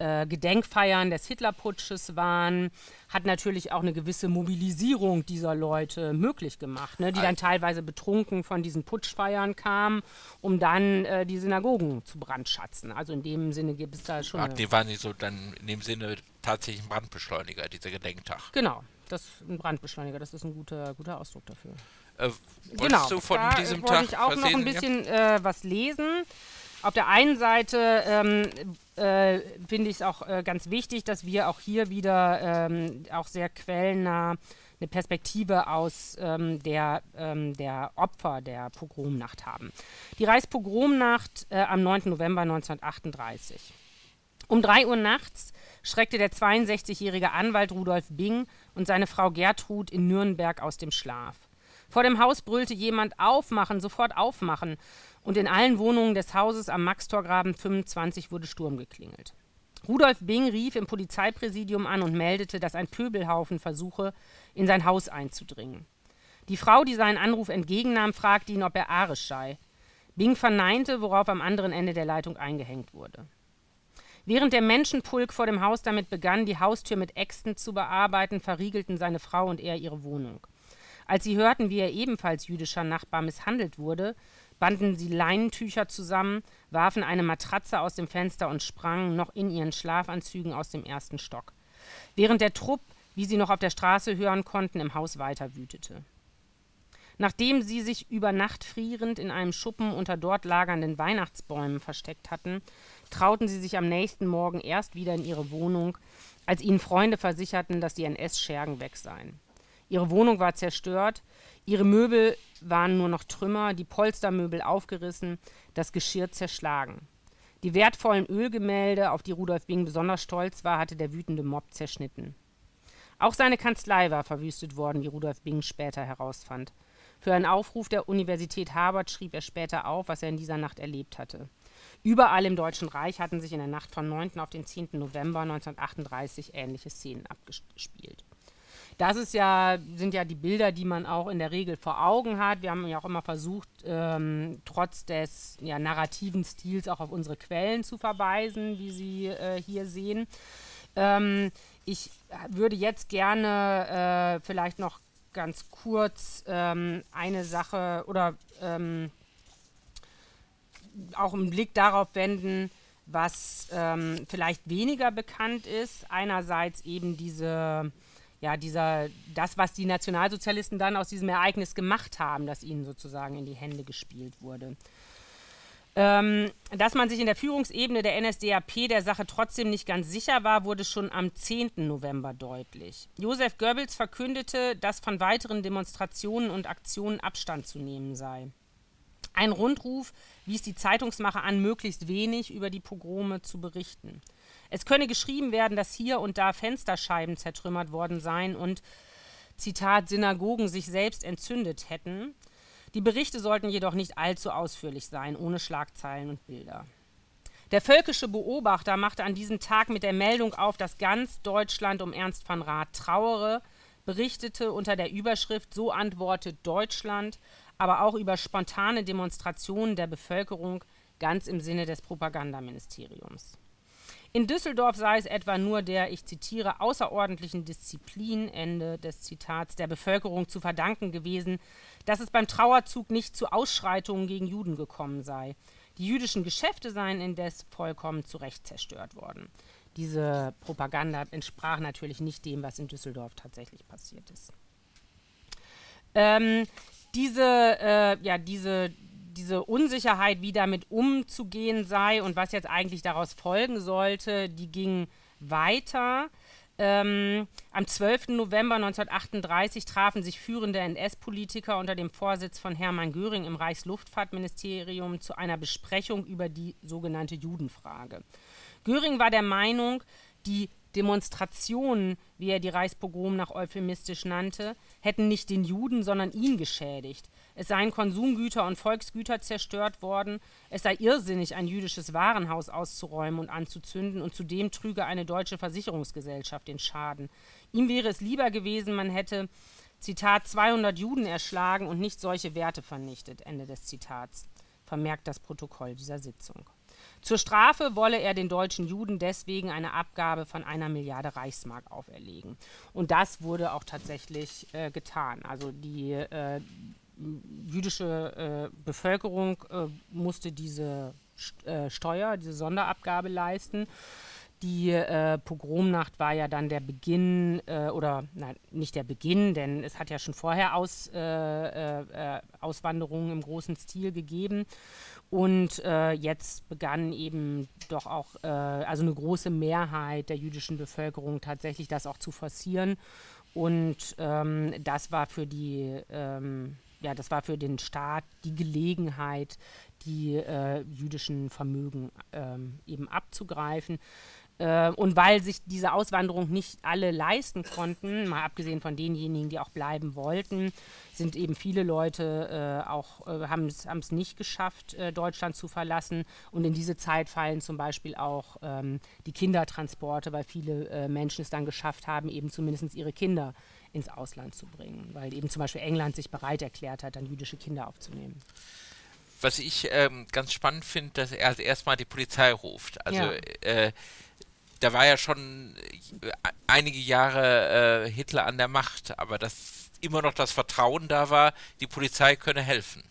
äh, Gedenkfeiern des Hitlerputsches waren, hat natürlich auch eine gewisse Mobilisierung dieser Leute möglich gemacht, ne, die dann teilweise betrunken von diesen Putschfeiern kamen, um dann äh, die Synagogen zu brandschatzen. Also in dem Sinne gibt es da schon. Ach, die waren nicht so dann in dem Sinne tatsächlich ein Brandbeschleuniger, dieser Gedenktag. Genau, das ist ein Brandbeschleuniger, das ist ein guter, guter Ausdruck dafür. Äh, genau, du von da diesem wollte Tag ich auch noch ein bisschen äh, was lesen. Auf der einen Seite ähm, äh, finde ich es auch äh, ganz wichtig, dass wir auch hier wieder ähm, auch sehr quellennah eine Perspektive aus ähm, der, ähm, der Opfer der Pogromnacht haben. Die Reichspogromnacht äh, am 9. November 1938. Um 3 Uhr nachts schreckte der 62-jährige Anwalt Rudolf Bing und seine Frau Gertrud in Nürnberg aus dem Schlaf. Vor dem Haus brüllte jemand Aufmachen, sofort aufmachen, und in allen Wohnungen des Hauses am Maxtorgraben 25 wurde Sturm geklingelt. Rudolf Bing rief im Polizeipräsidium an und meldete, dass ein Pöbelhaufen versuche, in sein Haus einzudringen. Die Frau, die seinen Anruf entgegennahm, fragte ihn, ob er arisch sei. Bing verneinte, worauf am anderen Ende der Leitung eingehängt wurde. Während der Menschenpulk vor dem Haus damit begann, die Haustür mit Äxten zu bearbeiten, verriegelten seine Frau und er ihre Wohnung. Als sie hörten, wie er ebenfalls jüdischer Nachbar misshandelt wurde, banden sie Leinentücher zusammen, warfen eine Matratze aus dem Fenster und sprangen noch in ihren Schlafanzügen aus dem ersten Stock. Während der Trupp, wie sie noch auf der Straße hören konnten, im Haus weiter wütete. Nachdem sie sich über Nacht frierend in einem Schuppen unter dort lagernden Weihnachtsbäumen versteckt hatten, trauten sie sich am nächsten Morgen erst wieder in ihre Wohnung, als ihnen Freunde versicherten, dass die NS-Schergen weg seien. Ihre Wohnung war zerstört, ihre Möbel waren nur noch Trümmer, die Polstermöbel aufgerissen, das Geschirr zerschlagen. Die wertvollen Ölgemälde, auf die Rudolf Bing besonders stolz war, hatte der wütende Mob zerschnitten. Auch seine Kanzlei war verwüstet worden, wie Rudolf Bing später herausfand. Für einen Aufruf der Universität Harvard schrieb er später auf, was er in dieser Nacht erlebt hatte. Überall im Deutschen Reich hatten sich in der Nacht vom 9. auf den 10. November 1938 ähnliche Szenen abgespielt. Das ist ja, sind ja die Bilder, die man auch in der Regel vor Augen hat. Wir haben ja auch immer versucht, ähm, trotz des ja, narrativen Stils auch auf unsere Quellen zu verweisen, wie Sie äh, hier sehen. Ähm, ich würde jetzt gerne äh, vielleicht noch ganz kurz ähm, eine Sache oder ähm, auch einen Blick darauf wenden, was ähm, vielleicht weniger bekannt ist. Einerseits eben diese ja, dieser, das, was die Nationalsozialisten dann aus diesem Ereignis gemacht haben, das ihnen sozusagen in die Hände gespielt wurde. Ähm, dass man sich in der Führungsebene der NSDAP der Sache trotzdem nicht ganz sicher war, wurde schon am 10. November deutlich. Josef Goebbels verkündete, dass von weiteren Demonstrationen und Aktionen Abstand zu nehmen sei. Ein Rundruf wies die Zeitungsmacher an, möglichst wenig über die Pogrome zu berichten. Es könne geschrieben werden, dass hier und da Fensterscheiben zertrümmert worden seien und, Zitat, Synagogen sich selbst entzündet hätten. Die Berichte sollten jedoch nicht allzu ausführlich sein, ohne Schlagzeilen und Bilder. Der völkische Beobachter machte an diesem Tag mit der Meldung auf, dass ganz Deutschland um Ernst van Rath trauere, berichtete unter der Überschrift So antwortet Deutschland, aber auch über spontane Demonstrationen der Bevölkerung ganz im Sinne des Propagandaministeriums. In Düsseldorf sei es etwa nur der, ich zitiere, außerordentlichen Disziplin, Ende des Zitats, der Bevölkerung zu verdanken gewesen, dass es beim Trauerzug nicht zu Ausschreitungen gegen Juden gekommen sei. Die jüdischen Geschäfte seien indes vollkommen zu Recht zerstört worden. Diese Propaganda entsprach natürlich nicht dem, was in Düsseldorf tatsächlich passiert ist. Ähm, diese, äh, ja, diese, diese Unsicherheit, wie damit umzugehen sei und was jetzt eigentlich daraus folgen sollte, die ging weiter. Ähm, am 12. November 1938 trafen sich führende NS-Politiker unter dem Vorsitz von Hermann Göring im Reichsluftfahrtministerium zu einer Besprechung über die sogenannte Judenfrage. Göring war der Meinung, die Demonstrationen, wie er die Reichspogrom nach euphemistisch nannte, hätten nicht den Juden, sondern ihn geschädigt. Es seien Konsumgüter und Volksgüter zerstört worden. Es sei irrsinnig, ein jüdisches Warenhaus auszuräumen und anzuzünden, und zudem trüge eine deutsche Versicherungsgesellschaft den Schaden. Ihm wäre es lieber gewesen, man hätte, Zitat, 200 Juden erschlagen und nicht solche Werte vernichtet. Ende des Zitats. Vermerkt das Protokoll dieser Sitzung. Zur Strafe wolle er den deutschen Juden deswegen eine Abgabe von einer Milliarde Reichsmark auferlegen. Und das wurde auch tatsächlich äh, getan. Also die äh, jüdische äh, Bevölkerung äh, musste diese äh, Steuer, diese Sonderabgabe leisten. Die äh, Pogromnacht war ja dann der Beginn, äh, oder nein, nicht der Beginn, denn es hat ja schon vorher Aus, Auswanderungen im großen Stil gegeben. Und jetzt begann eben doch auch, also eine große Mehrheit der jüdischen Bevölkerung tatsächlich das auch zu forcieren. Und ähm, das war für die ähm, ja, das war für den Staat die Gelegenheit, die äh, jüdischen Vermögen ähm, eben abzugreifen. Äh, und weil sich diese Auswanderung nicht alle leisten konnten, mal abgesehen von denjenigen, die auch bleiben wollten, sind eben viele Leute äh, auch, äh, haben es nicht geschafft, äh, Deutschland zu verlassen. Und in diese Zeit fallen zum Beispiel auch ähm, die Kindertransporte, weil viele äh, Menschen es dann geschafft haben, eben zumindest ihre Kinder ins Ausland zu bringen, weil eben zum Beispiel England sich bereit erklärt hat, dann jüdische Kinder aufzunehmen. Was ich ähm, ganz spannend finde, dass er also erstmal die Polizei ruft. Also ja. äh, da war ja schon äh, einige Jahre äh, Hitler an der Macht, aber dass immer noch das Vertrauen da war, die Polizei könne helfen.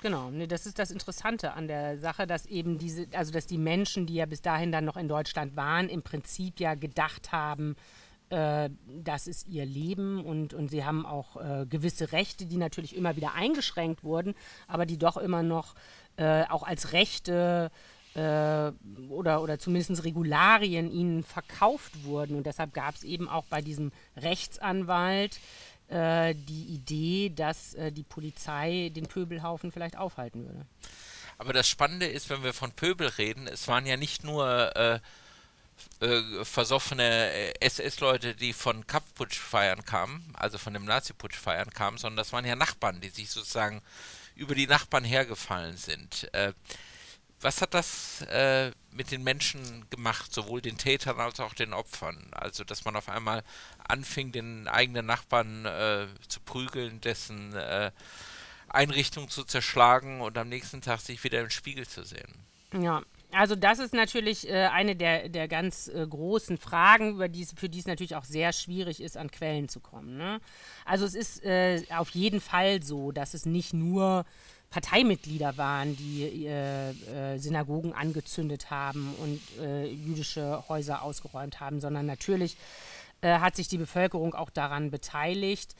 Genau, nee, das ist das Interessante an der Sache, dass eben diese, also dass die Menschen, die ja bis dahin dann noch in Deutschland waren, im Prinzip ja gedacht haben, äh, das ist ihr Leben und, und sie haben auch äh, gewisse Rechte, die natürlich immer wieder eingeschränkt wurden, aber die doch immer noch äh, auch als Rechte äh, oder, oder zumindest Regularien ihnen verkauft wurden. Und deshalb gab es eben auch bei diesem Rechtsanwalt äh, die Idee, dass äh, die Polizei den Pöbelhaufen vielleicht aufhalten würde. Aber das Spannende ist, wenn wir von Pöbel reden, es waren ja nicht nur äh, versoffene äh, SS-Leute, die von Kampfputsch feiern kamen, also von dem Nazi-Putsch feiern kamen, sondern das waren ja Nachbarn, die sich sozusagen über die Nachbarn hergefallen sind. Äh, was hat das äh, mit den Menschen gemacht, sowohl den Tätern als auch den Opfern? Also, dass man auf einmal anfing, den eigenen Nachbarn äh, zu prügeln, dessen äh, Einrichtung zu zerschlagen und am nächsten Tag sich wieder im Spiegel zu sehen. Ja, also das ist natürlich äh, eine der, der ganz äh, großen Fragen, über die, für die es natürlich auch sehr schwierig ist, an Quellen zu kommen. Ne? Also es ist äh, auf jeden Fall so, dass es nicht nur Parteimitglieder waren, die äh, äh, Synagogen angezündet haben und äh, jüdische Häuser ausgeräumt haben, sondern natürlich hat sich die Bevölkerung auch daran beteiligt.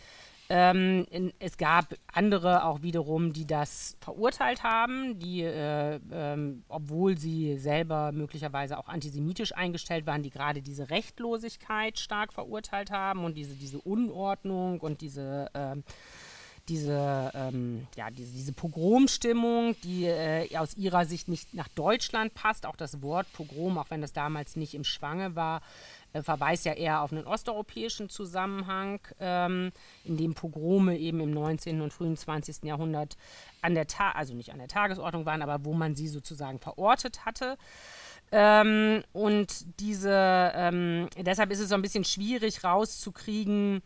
Ähm, in, es gab andere auch wiederum, die das verurteilt haben, die, äh, ähm, obwohl sie selber möglicherweise auch antisemitisch eingestellt waren, die gerade diese Rechtlosigkeit stark verurteilt haben und diese, diese Unordnung und diese, äh, diese, ähm, ja, diese, diese Pogromstimmung, die äh, aus ihrer Sicht nicht nach Deutschland passt. Auch das Wort Pogrom, auch wenn das damals nicht im Schwange war, äh, verweist ja eher auf einen osteuropäischen Zusammenhang, ähm, in dem Pogrome eben im 19. und frühen 20. Jahrhundert an der Ta also nicht an der Tagesordnung waren, aber wo man sie sozusagen verortet hatte. Ähm, und diese, ähm, deshalb ist es so ein bisschen schwierig rauszukriegen,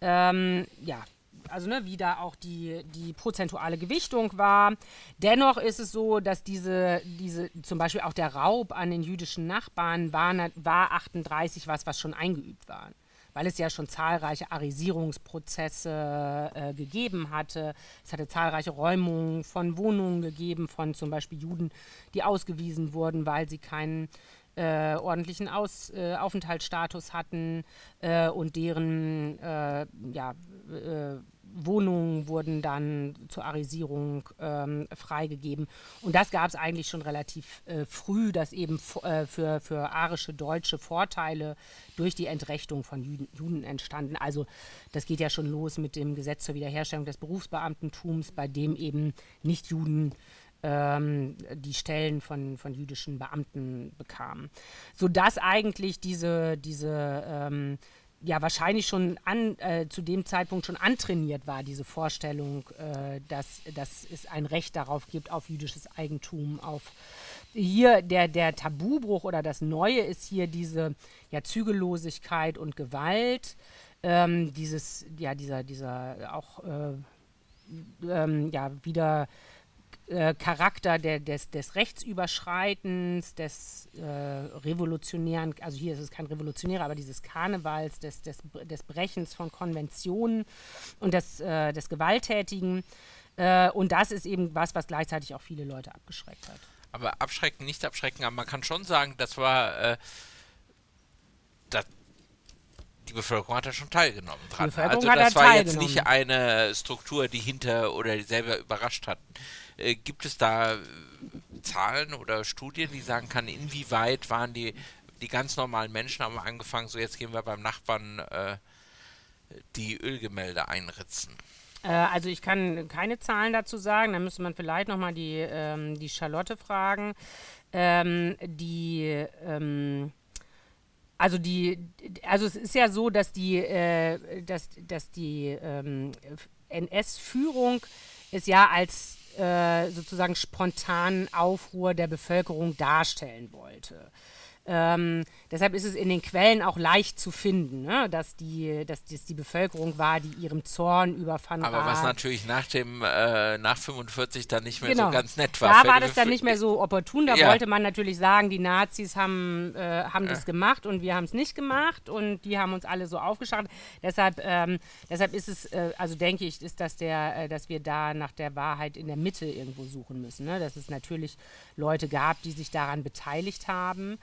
ähm, ja, also ne, wie da auch die, die prozentuale Gewichtung war. Dennoch ist es so, dass diese, diese zum Beispiel auch der Raub an den jüdischen Nachbarn war, war 38 was, was schon eingeübt war weil es ja schon zahlreiche Arisierungsprozesse äh, gegeben hatte. Es hatte zahlreiche Räumungen von Wohnungen gegeben, von zum Beispiel Juden, die ausgewiesen wurden, weil sie keinen äh, ordentlichen Aus, äh, Aufenthaltsstatus hatten äh, und deren äh, ja, äh, Wohnungen wurden dann zur Arisierung ähm, freigegeben. Und das gab es eigentlich schon relativ äh, früh, dass eben äh, für, für arische Deutsche Vorteile durch die Entrechtung von Juden, Juden, entstanden. Also das geht ja schon los mit dem Gesetz zur Wiederherstellung des Berufsbeamtentums, bei dem eben Nicht-Juden ähm, die Stellen von, von jüdischen Beamten bekamen. Sodass eigentlich diese, diese ähm, ja wahrscheinlich schon an, äh, zu dem Zeitpunkt schon antrainiert war, diese Vorstellung, äh, dass, dass es ein Recht darauf gibt, auf jüdisches Eigentum, auf hier der, der Tabubruch oder das Neue ist hier diese ja, Zügellosigkeit und Gewalt, ähm, dieses, ja, dieser, dieser auch äh, ähm, ja, wieder äh, Charakter der, des, des Rechtsüberschreitens, des äh, revolutionären, also hier ist es kein Revolutionärer, aber dieses Karnevals, des, des, des Brechens von Konventionen und des, äh, des Gewalttätigen. Äh, und das ist eben was, was gleichzeitig auch viele Leute abgeschreckt hat. Aber abschrecken, nicht abschrecken, aber man kann schon sagen, das war äh, das, die Bevölkerung hat da schon teilgenommen dran. also das war jetzt nicht eine Struktur, die hinter oder selber überrascht hat. Äh, gibt es da äh, Zahlen oder Studien, die sagen kann, inwieweit waren die, die ganz normalen Menschen haben angefangen, so jetzt gehen wir beim Nachbarn äh, die Ölgemälde einritzen? Äh, also ich kann keine Zahlen dazu sagen, da müsste man vielleicht nochmal die, ähm, die Charlotte fragen. Ähm, die ähm, also die, also es ist ja so, dass die, äh, dass, dass die ähm, NS-Führung es ja als äh, sozusagen spontanen Aufruhr der Bevölkerung darstellen wollte. Ähm, deshalb ist es in den Quellen auch leicht zu finden, ne? dass, die, dass das die Bevölkerung war, die ihrem Zorn über Van Aber was natürlich nach dem äh, nach 45 dann nicht mehr genau. so ganz nett war. Da war das dann nicht mehr so opportun. Da ja. wollte man natürlich sagen, die Nazis haben, äh, haben ja. das gemacht und wir haben es nicht gemacht und die haben uns alle so aufgeschafft. Deshalb, ähm, deshalb ist es, äh, also denke ich, ist das der, äh, dass wir da nach der Wahrheit in der Mitte irgendwo suchen müssen. Ne? Dass es natürlich Leute gab, die sich daran beteiligt haben.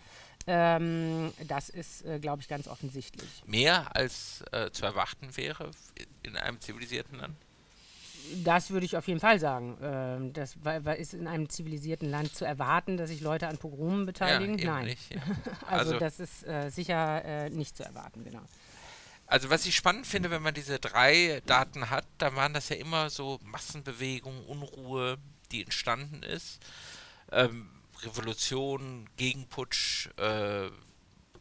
Ähm, das ist, äh, glaube ich, ganz offensichtlich. Mehr als äh, zu erwarten wäre in einem zivilisierten Land? Das würde ich auf jeden Fall sagen. Ähm, das ist in einem zivilisierten Land zu erwarten, dass sich Leute an Pogromen beteiligen? Ja, Nein. Nicht, ja. [LAUGHS] also, also, das ist äh, sicher äh, nicht zu erwarten, genau. Also was ich spannend finde, wenn man diese drei Daten hat, da waren das ja immer so Massenbewegungen, Unruhe, die entstanden ist. Ähm, Revolution, Gegenputsch, äh,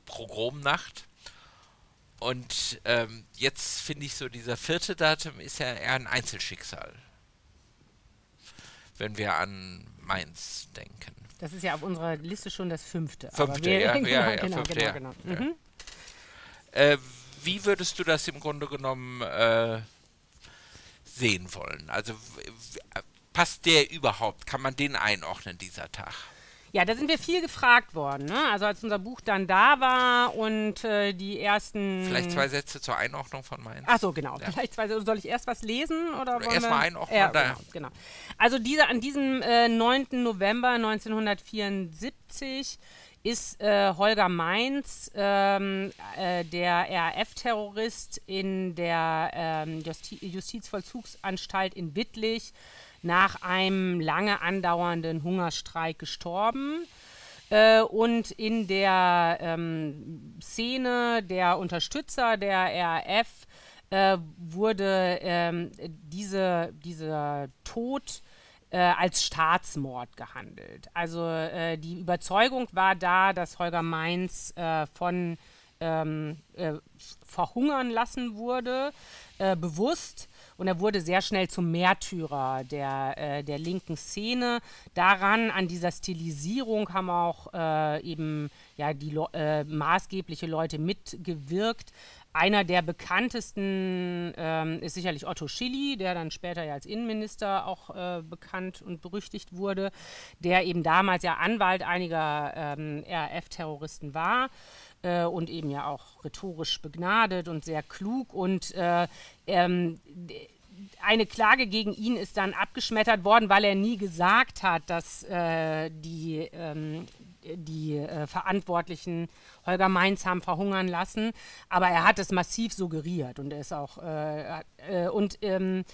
Progromnacht. Und ähm, jetzt finde ich so, dieser vierte Datum ist ja eher ein Einzelschicksal. Wenn wir an Mainz denken. Das ist ja auf unserer Liste schon das fünfte. Fünfte, ja, genau, [LAUGHS] ja, ja, genau, fünfte, genau, genau. Ja. Mhm. Äh, wie würdest du das im Grunde genommen äh, sehen wollen? Also passt der überhaupt? Kann man den einordnen, dieser Tag? Ja, da sind wir viel gefragt worden. Ne? Also als unser Buch dann da war und äh, die ersten. Vielleicht zwei Sätze zur Einordnung von meinen. Ach so, genau. Ja. Vielleicht zwei Soll ich erst was lesen oder, oder erstmal einordnen? Ja, genau, genau, Also diese, an diesem äh, 9. November 1974 ist äh, Holger Mainz, ähm, äh, der RAF-Terrorist in der ähm, Justi Justizvollzugsanstalt in Wittlich, nach einem lange andauernden Hungerstreik gestorben. Äh, und in der ähm, Szene der Unterstützer der RAF äh, wurde ähm, diese, dieser Tod äh, als Staatsmord gehandelt. Also äh, die Überzeugung war da, dass Holger Mainz äh, von ähm, äh, verhungern lassen wurde, bewusst und er wurde sehr schnell zum Märtyrer der, äh, der linken Szene. Daran, an dieser Stilisierung haben auch äh, eben ja, die äh, maßgebliche Leute mitgewirkt. Einer der bekanntesten ähm, ist sicherlich Otto Schilly, der dann später ja als Innenminister auch äh, bekannt und berüchtigt wurde, der eben damals ja Anwalt einiger ähm, RAF-Terroristen war äh, und eben ja auch rhetorisch begnadet und sehr klug und äh, ähm, eine Klage gegen ihn ist dann abgeschmettert worden, weil er nie gesagt hat, dass äh, die, ähm, die äh, Verantwortlichen Holger Mainz haben verhungern lassen. Aber er hat es massiv suggeriert und er ist auch äh, äh und ähm,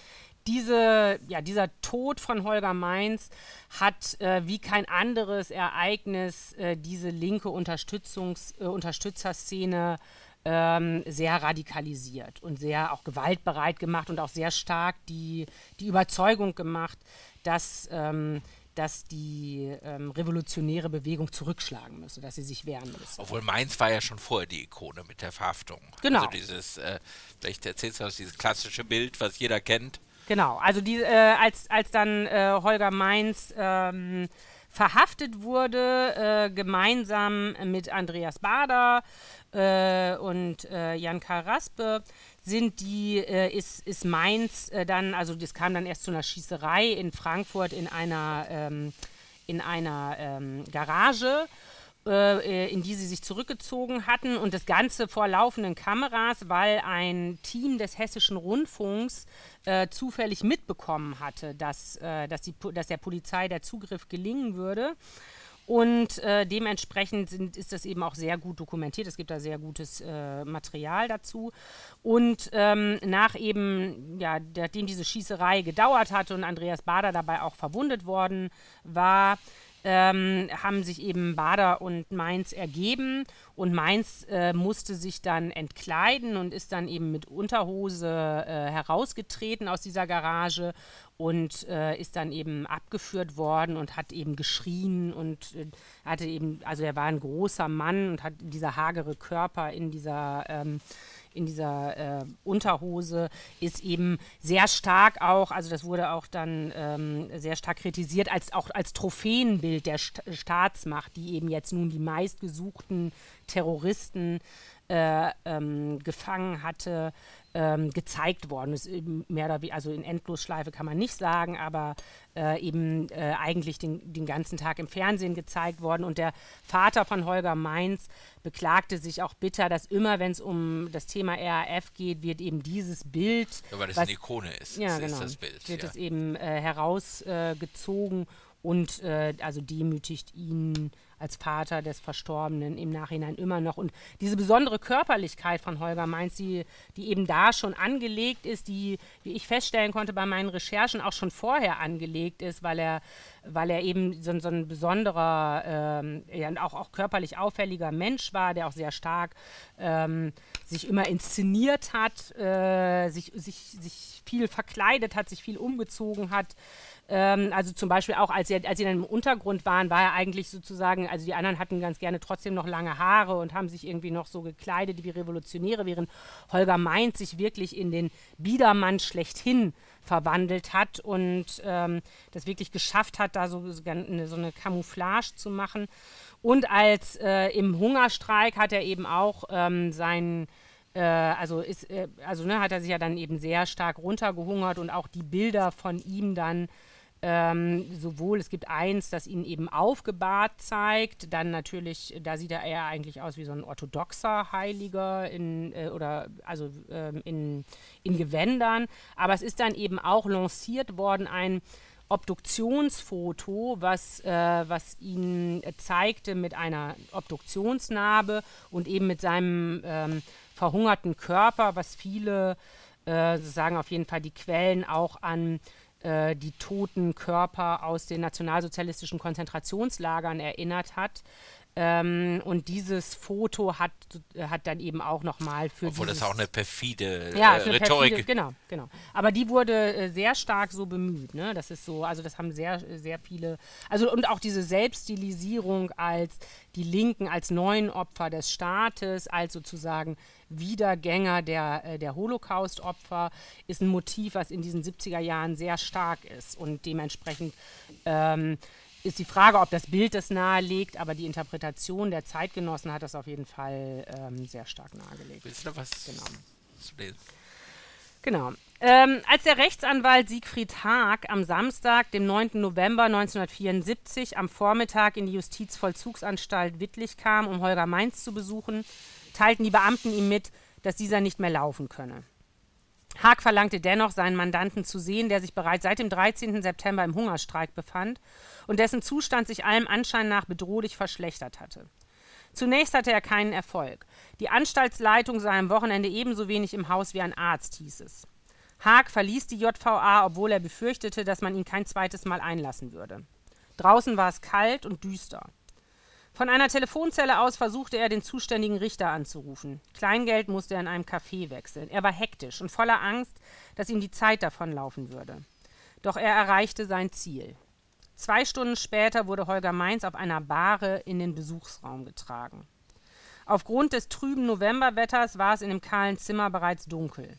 diese, ja, dieser Tod von Holger Mainz hat äh, wie kein anderes Ereignis äh, diese linke Unterstützungs, äh, Unterstützerszene ähm, sehr radikalisiert und sehr auch gewaltbereit gemacht und auch sehr stark die, die Überzeugung gemacht, dass, ähm, dass die ähm, revolutionäre Bewegung zurückschlagen müsse, dass sie sich wehren müsse. Obwohl Mainz war ja schon vorher die Ikone mit der Verhaftung. Genau. Also dieses, äh, vielleicht erzählst du das, dieses klassische Bild, was jeder kennt. Genau, also die, äh, als, als dann äh, Holger Mainz ähm, verhaftet wurde, äh, gemeinsam mit Andreas Bader äh, und äh, Jan Karl Raspe, sind die, äh, ist, ist Mainz äh, dann, also das kam dann erst zu einer Schießerei in Frankfurt in einer, ähm, in einer ähm, Garage äh, in die sie sich zurückgezogen hatten und das Ganze vor laufenden Kameras, weil ein Team des Hessischen Rundfunks äh, zufällig mitbekommen hatte, dass, äh, dass, die, dass der Polizei der Zugriff gelingen würde. Und äh, dementsprechend sind, ist das eben auch sehr gut dokumentiert. Es gibt da sehr gutes äh, Material dazu. Und ähm, nach eben, ja, nachdem diese Schießerei gedauert hatte und Andreas Bader dabei auch verwundet worden war, ähm, haben sich eben Bader und Mainz ergeben und Mainz äh, musste sich dann entkleiden und ist dann eben mit Unterhose äh, herausgetreten aus dieser Garage und äh, ist dann eben abgeführt worden und hat eben geschrien und äh, hatte eben, also er war ein großer Mann und hat dieser hagere Körper in dieser ähm, in dieser äh, Unterhose ist eben sehr stark auch, also das wurde auch dann ähm, sehr stark kritisiert, als auch als Trophäenbild der St Staatsmacht, die eben jetzt nun die meistgesuchten Terroristen äh, ähm, gefangen hatte, ähm, gezeigt worden ist. Mehr oder weniger, also in Endlosschleife kann man nicht sagen, aber äh, eben äh, eigentlich den, den ganzen Tag im Fernsehen gezeigt worden. Und der Vater von Holger Mainz beklagte sich auch bitter, dass immer, wenn es um das Thema RAF geht, wird eben dieses Bild. Ja, weil das was, eine Ikone ist. Ja, genau. Ist das Bild, wird ja. es eben äh, herausgezogen und äh, also demütigt ihn als Vater des Verstorbenen im Nachhinein immer noch. Und diese besondere Körperlichkeit von Holger Mainz, die, die eben da schon angelegt ist, die, wie ich feststellen konnte bei meinen Recherchen, auch schon vorher angelegt ist, weil er, weil er eben so, so ein besonderer, ähm, ja, auch, auch körperlich auffälliger Mensch war, der auch sehr stark ähm, sich immer inszeniert hat, äh, sich, sich, sich viel verkleidet hat, sich viel umgezogen hat. Ähm, also zum Beispiel auch, als sie, als sie dann im Untergrund waren, war er eigentlich sozusagen, also die anderen hatten ganz gerne trotzdem noch lange Haare und haben sich irgendwie noch so gekleidet wie Revolutionäre, während Holger Mainz sich wirklich in den Biedermann schlechthin verwandelt hat und ähm, das wirklich geschafft hat, da so, so eine Camouflage zu machen. Und als äh, im Hungerstreik hat er eben auch ähm, seinen äh, also ist, äh, also ne, hat er sich ja dann eben sehr stark runtergehungert und auch die Bilder von ihm dann ähm, sowohl, es gibt eins, das ihn eben aufgebahrt zeigt, dann natürlich, da sieht er eher eigentlich aus wie so ein orthodoxer Heiliger in, äh, oder also ähm, in, in Gewändern, aber es ist dann eben auch lanciert worden, ein Obduktionsfoto, was, äh, was ihn zeigte mit einer Obduktionsnarbe und eben mit seinem ähm, verhungerten Körper, was viele äh, sagen auf jeden Fall die Quellen auch an äh, die toten Körper aus den nationalsozialistischen Konzentrationslagern erinnert hat. Ähm, und dieses Foto hat, hat dann eben auch nochmal für Obwohl dieses, das auch eine perfide ja, äh, Rhetorik perfide, Genau, genau. Aber die wurde äh, sehr stark so bemüht. Ne? Das ist so, also das haben sehr, sehr viele, also und auch diese Selbststilisierung als die Linken, als neuen Opfer des Staates, als sozusagen Wiedergänger der, äh, der Holocaust-Opfer, ist ein Motiv, was in diesen 70er Jahren sehr stark ist und dementsprechend ähm, ist die Frage, ob das Bild das nahelegt, aber die Interpretation der Zeitgenossen hat das auf jeden Fall ähm, sehr stark nahegelegt. Willst du da was genau. zu lesen? Genau. Ähm, als der Rechtsanwalt Siegfried Haag am Samstag, dem 9. November 1974, am Vormittag in die Justizvollzugsanstalt Wittlich kam, um Holger Mainz zu besuchen, teilten die Beamten ihm mit, dass dieser nicht mehr laufen könne. Haag verlangte dennoch, seinen Mandanten zu sehen, der sich bereits seit dem 13. September im Hungerstreik befand und dessen Zustand sich allem Anschein nach bedrohlich verschlechtert hatte. Zunächst hatte er keinen Erfolg. Die Anstaltsleitung sei am Wochenende ebenso wenig im Haus wie ein Arzt, hieß es. Haag verließ die JVA, obwohl er befürchtete, dass man ihn kein zweites Mal einlassen würde. Draußen war es kalt und düster. Von einer Telefonzelle aus versuchte er, den zuständigen Richter anzurufen. Kleingeld musste er in einem Café wechseln. Er war hektisch und voller Angst, dass ihm die Zeit davonlaufen würde. Doch er erreichte sein Ziel. Zwei Stunden später wurde Holger Mainz auf einer Bahre in den Besuchsraum getragen. Aufgrund des trüben Novemberwetters war es in dem kahlen Zimmer bereits dunkel.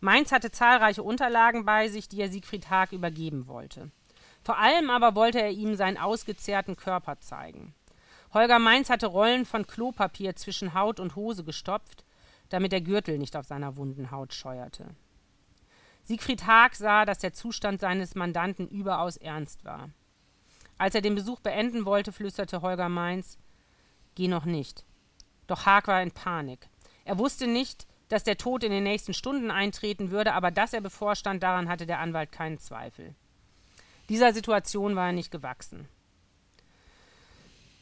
Mainz hatte zahlreiche Unterlagen bei sich, die er Siegfried Haag übergeben wollte. Vor allem aber wollte er ihm seinen ausgezehrten Körper zeigen. Holger Mainz hatte Rollen von Klopapier zwischen Haut und Hose gestopft, damit der Gürtel nicht auf seiner wunden Haut scheuerte. Siegfried Haag sah, dass der Zustand seines Mandanten überaus ernst war. Als er den Besuch beenden wollte, flüsterte Holger Mainz: Geh noch nicht. Doch Haag war in Panik. Er wusste nicht, dass der Tod in den nächsten Stunden eintreten würde, aber dass er bevorstand, daran hatte der Anwalt keinen Zweifel. Dieser Situation war er nicht gewachsen.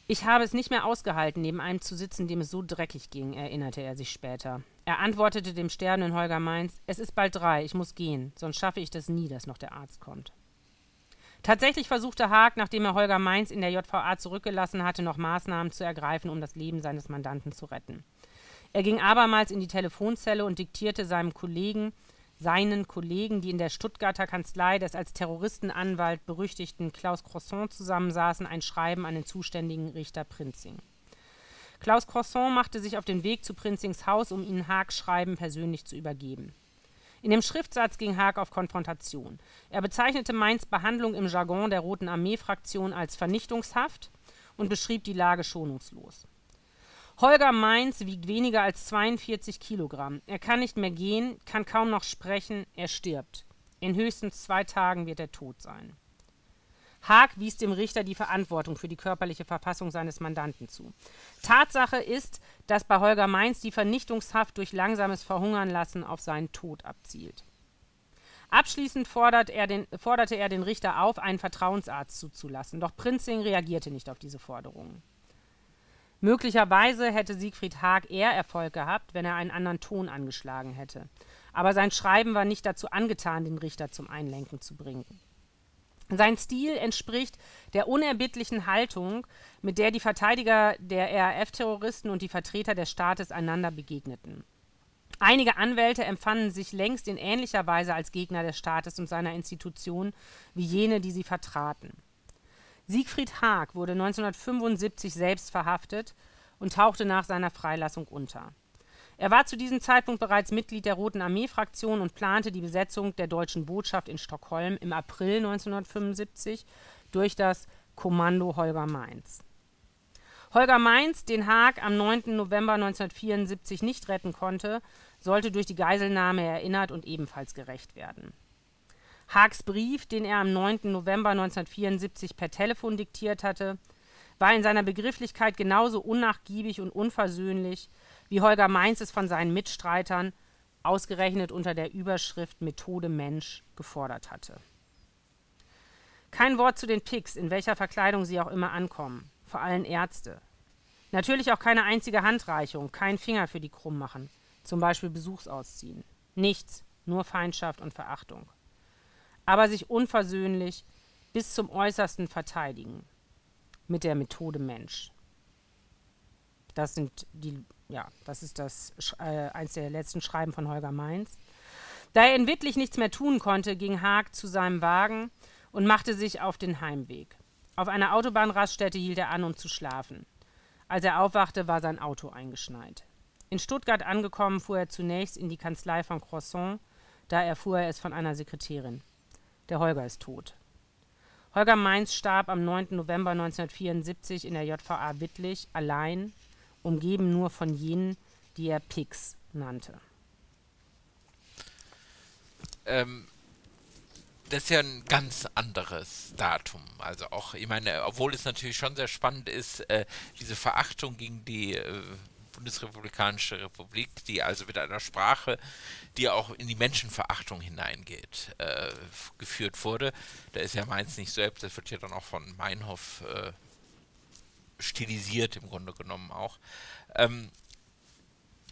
Ich habe es nicht mehr ausgehalten, neben einem zu sitzen, dem es so dreckig ging, erinnerte er sich später. Er antwortete dem sterbenden Holger Mainz: Es ist bald drei, ich muss gehen, sonst schaffe ich das nie, dass noch der Arzt kommt. Tatsächlich versuchte Haag, nachdem er Holger Mainz in der JVA zurückgelassen hatte, noch Maßnahmen zu ergreifen, um das Leben seines Mandanten zu retten. Er ging abermals in die Telefonzelle und diktierte seinem Kollegen, seinen Kollegen, die in der Stuttgarter Kanzlei des als Terroristenanwalt berüchtigten Klaus Croissant zusammensaßen, ein Schreiben an den zuständigen Richter Prinzing. Klaus Croissant machte sich auf den Weg zu Prinzings Haus, um ihnen Haags Schreiben persönlich zu übergeben. In dem Schriftsatz ging Haag auf Konfrontation. Er bezeichnete Mainz Behandlung im Jargon der Roten Armee-Fraktion als vernichtungshaft und beschrieb die Lage schonungslos. Holger Mainz wiegt weniger als 42 Kilogramm. Er kann nicht mehr gehen, kann kaum noch sprechen, er stirbt. In höchstens zwei Tagen wird er tot sein. Haag wies dem Richter die Verantwortung für die körperliche Verfassung seines Mandanten zu. Tatsache ist, dass bei Holger Mainz die Vernichtungshaft durch langsames Verhungern lassen auf seinen Tod abzielt. Abschließend fordert er den, forderte er den Richter auf, einen Vertrauensarzt zuzulassen, doch Prinzing reagierte nicht auf diese Forderungen. Möglicherweise hätte Siegfried Haag eher Erfolg gehabt, wenn er einen anderen Ton angeschlagen hätte. Aber sein Schreiben war nicht dazu angetan, den Richter zum Einlenken zu bringen. Sein Stil entspricht der unerbittlichen Haltung, mit der die Verteidiger der RAF-Terroristen und die Vertreter des Staates einander begegneten. Einige Anwälte empfanden sich längst in ähnlicher Weise als Gegner des Staates und seiner Institutionen wie jene, die sie vertraten. Siegfried Haag wurde 1975 selbst verhaftet und tauchte nach seiner Freilassung unter. Er war zu diesem Zeitpunkt bereits Mitglied der Roten Armee-Fraktion und plante die Besetzung der deutschen Botschaft in Stockholm im April 1975 durch das Kommando Holger Mainz. Holger Mainz, den Haag am 9. November 1974 nicht retten konnte, sollte durch die Geiselnahme erinnert und ebenfalls gerecht werden. Haags Brief, den er am 9. November 1974 per Telefon diktiert hatte, war in seiner Begrifflichkeit genauso unnachgiebig und unversöhnlich, wie Holger Mainz es von seinen Mitstreitern, ausgerechnet unter der Überschrift Methode Mensch, gefordert hatte. Kein Wort zu den Pics, in welcher Verkleidung sie auch immer ankommen, vor allem Ärzte. Natürlich auch keine einzige Handreichung, kein Finger für die krumm machen, zum Beispiel Besuchsausziehen. Nichts, nur Feindschaft und Verachtung aber sich unversöhnlich bis zum Äußersten verteidigen. Mit der Methode Mensch. Das sind die, ja, das ist das äh, eins der letzten Schreiben von Holger Mainz. Da er in Wittlich nichts mehr tun konnte, ging Haag zu seinem Wagen und machte sich auf den Heimweg. Auf einer Autobahnraststätte hielt er an, um zu schlafen. Als er aufwachte, war sein Auto eingeschneit. In Stuttgart angekommen, fuhr er zunächst in die Kanzlei von Croissant, da erfuhr er es von einer Sekretärin. Der Holger ist tot. Holger Mainz starb am 9. November 1974 in der JVA Wittlich allein, umgeben nur von jenen, die er Pix nannte. Ähm, das ist ja ein ganz anderes Datum. Also auch, ich meine, obwohl es natürlich schon sehr spannend ist, äh, diese Verachtung gegen die äh, Bundesrepublikanische Republik, die also mit einer Sprache, die auch in die Menschenverachtung hineingeht, äh, geführt wurde. Da ist ja Mainz nicht selbst, das wird ja dann auch von Meinhof äh, stilisiert im Grunde genommen auch. Ähm,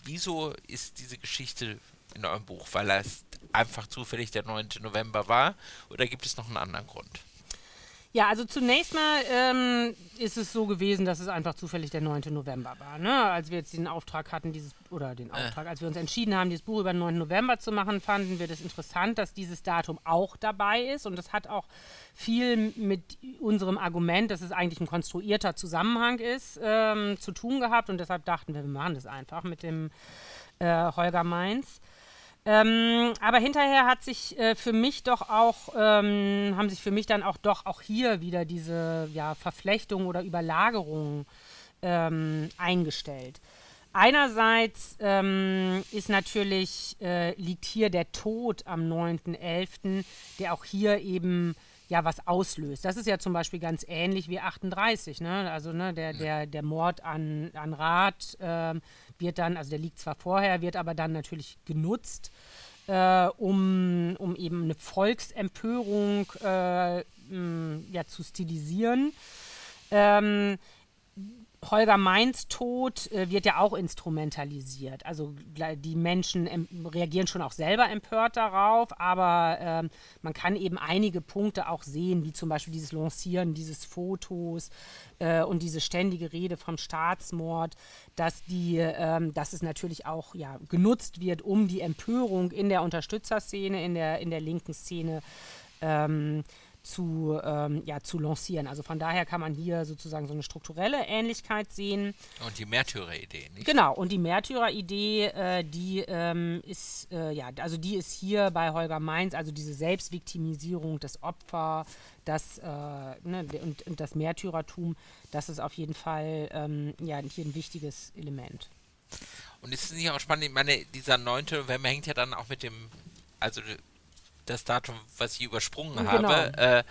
wieso ist diese Geschichte in eurem Buch? Weil es einfach zufällig der 9. November war oder gibt es noch einen anderen Grund? Ja, also zunächst mal ähm, ist es so gewesen, dass es einfach zufällig der 9. November war. Ne? Als wir jetzt den Auftrag hatten, dieses, oder den äh. Auftrag, als wir uns entschieden haben, dieses Buch über den 9. November zu machen, fanden wir das interessant, dass dieses Datum auch dabei ist. Und das hat auch viel mit unserem Argument, dass es eigentlich ein konstruierter Zusammenhang ist, ähm, zu tun gehabt. Und deshalb dachten wir, wir machen das einfach mit dem äh, Holger Mainz. Ähm, aber hinterher hat sich äh, für mich doch auch, ähm, haben sich für mich dann auch doch auch hier wieder diese ja, Verflechtung oder Überlagerung ähm, eingestellt. Einerseits ähm, ist natürlich, äh, liegt hier der Tod am 9.11., der auch hier eben ja was auslöst. Das ist ja zum Beispiel ganz ähnlich wie 38, ne? Also ne, der, der, der Mord an, an Rath äh, wird dann, also der liegt zwar vorher, wird aber dann natürlich genutzt, äh, um, um eben eine Volksempörung äh, mh, ja, zu stilisieren. Ähm, Holger Mainz Tod äh, wird ja auch instrumentalisiert. Also die Menschen reagieren schon auch selber empört darauf, aber ähm, man kann eben einige Punkte auch sehen, wie zum Beispiel dieses Lancieren dieses Fotos äh, und diese ständige Rede vom Staatsmord, dass die, ähm, dass es natürlich auch ja, genutzt wird, um die Empörung in der Unterstützerszene, in der, in der linken Szene ähm, zu, ähm, ja, zu lancieren. Also von daher kann man hier sozusagen so eine strukturelle Ähnlichkeit sehen. Und die Märtyreridee, nicht? Genau, und die Märtyreridee, äh, die ähm, ist, äh, ja, also die ist hier bei Holger Mainz, also diese Selbstviktimisierung des Opfers, das, äh, ne, und, und, das Märtyrertum, das ist auf jeden Fall ähm, ja, hier ein wichtiges Element. Und ist es nicht auch spannend, ich meine, dieser 9. November hängt ja dann auch mit dem, also das Datum, was ich übersprungen genau. habe, äh,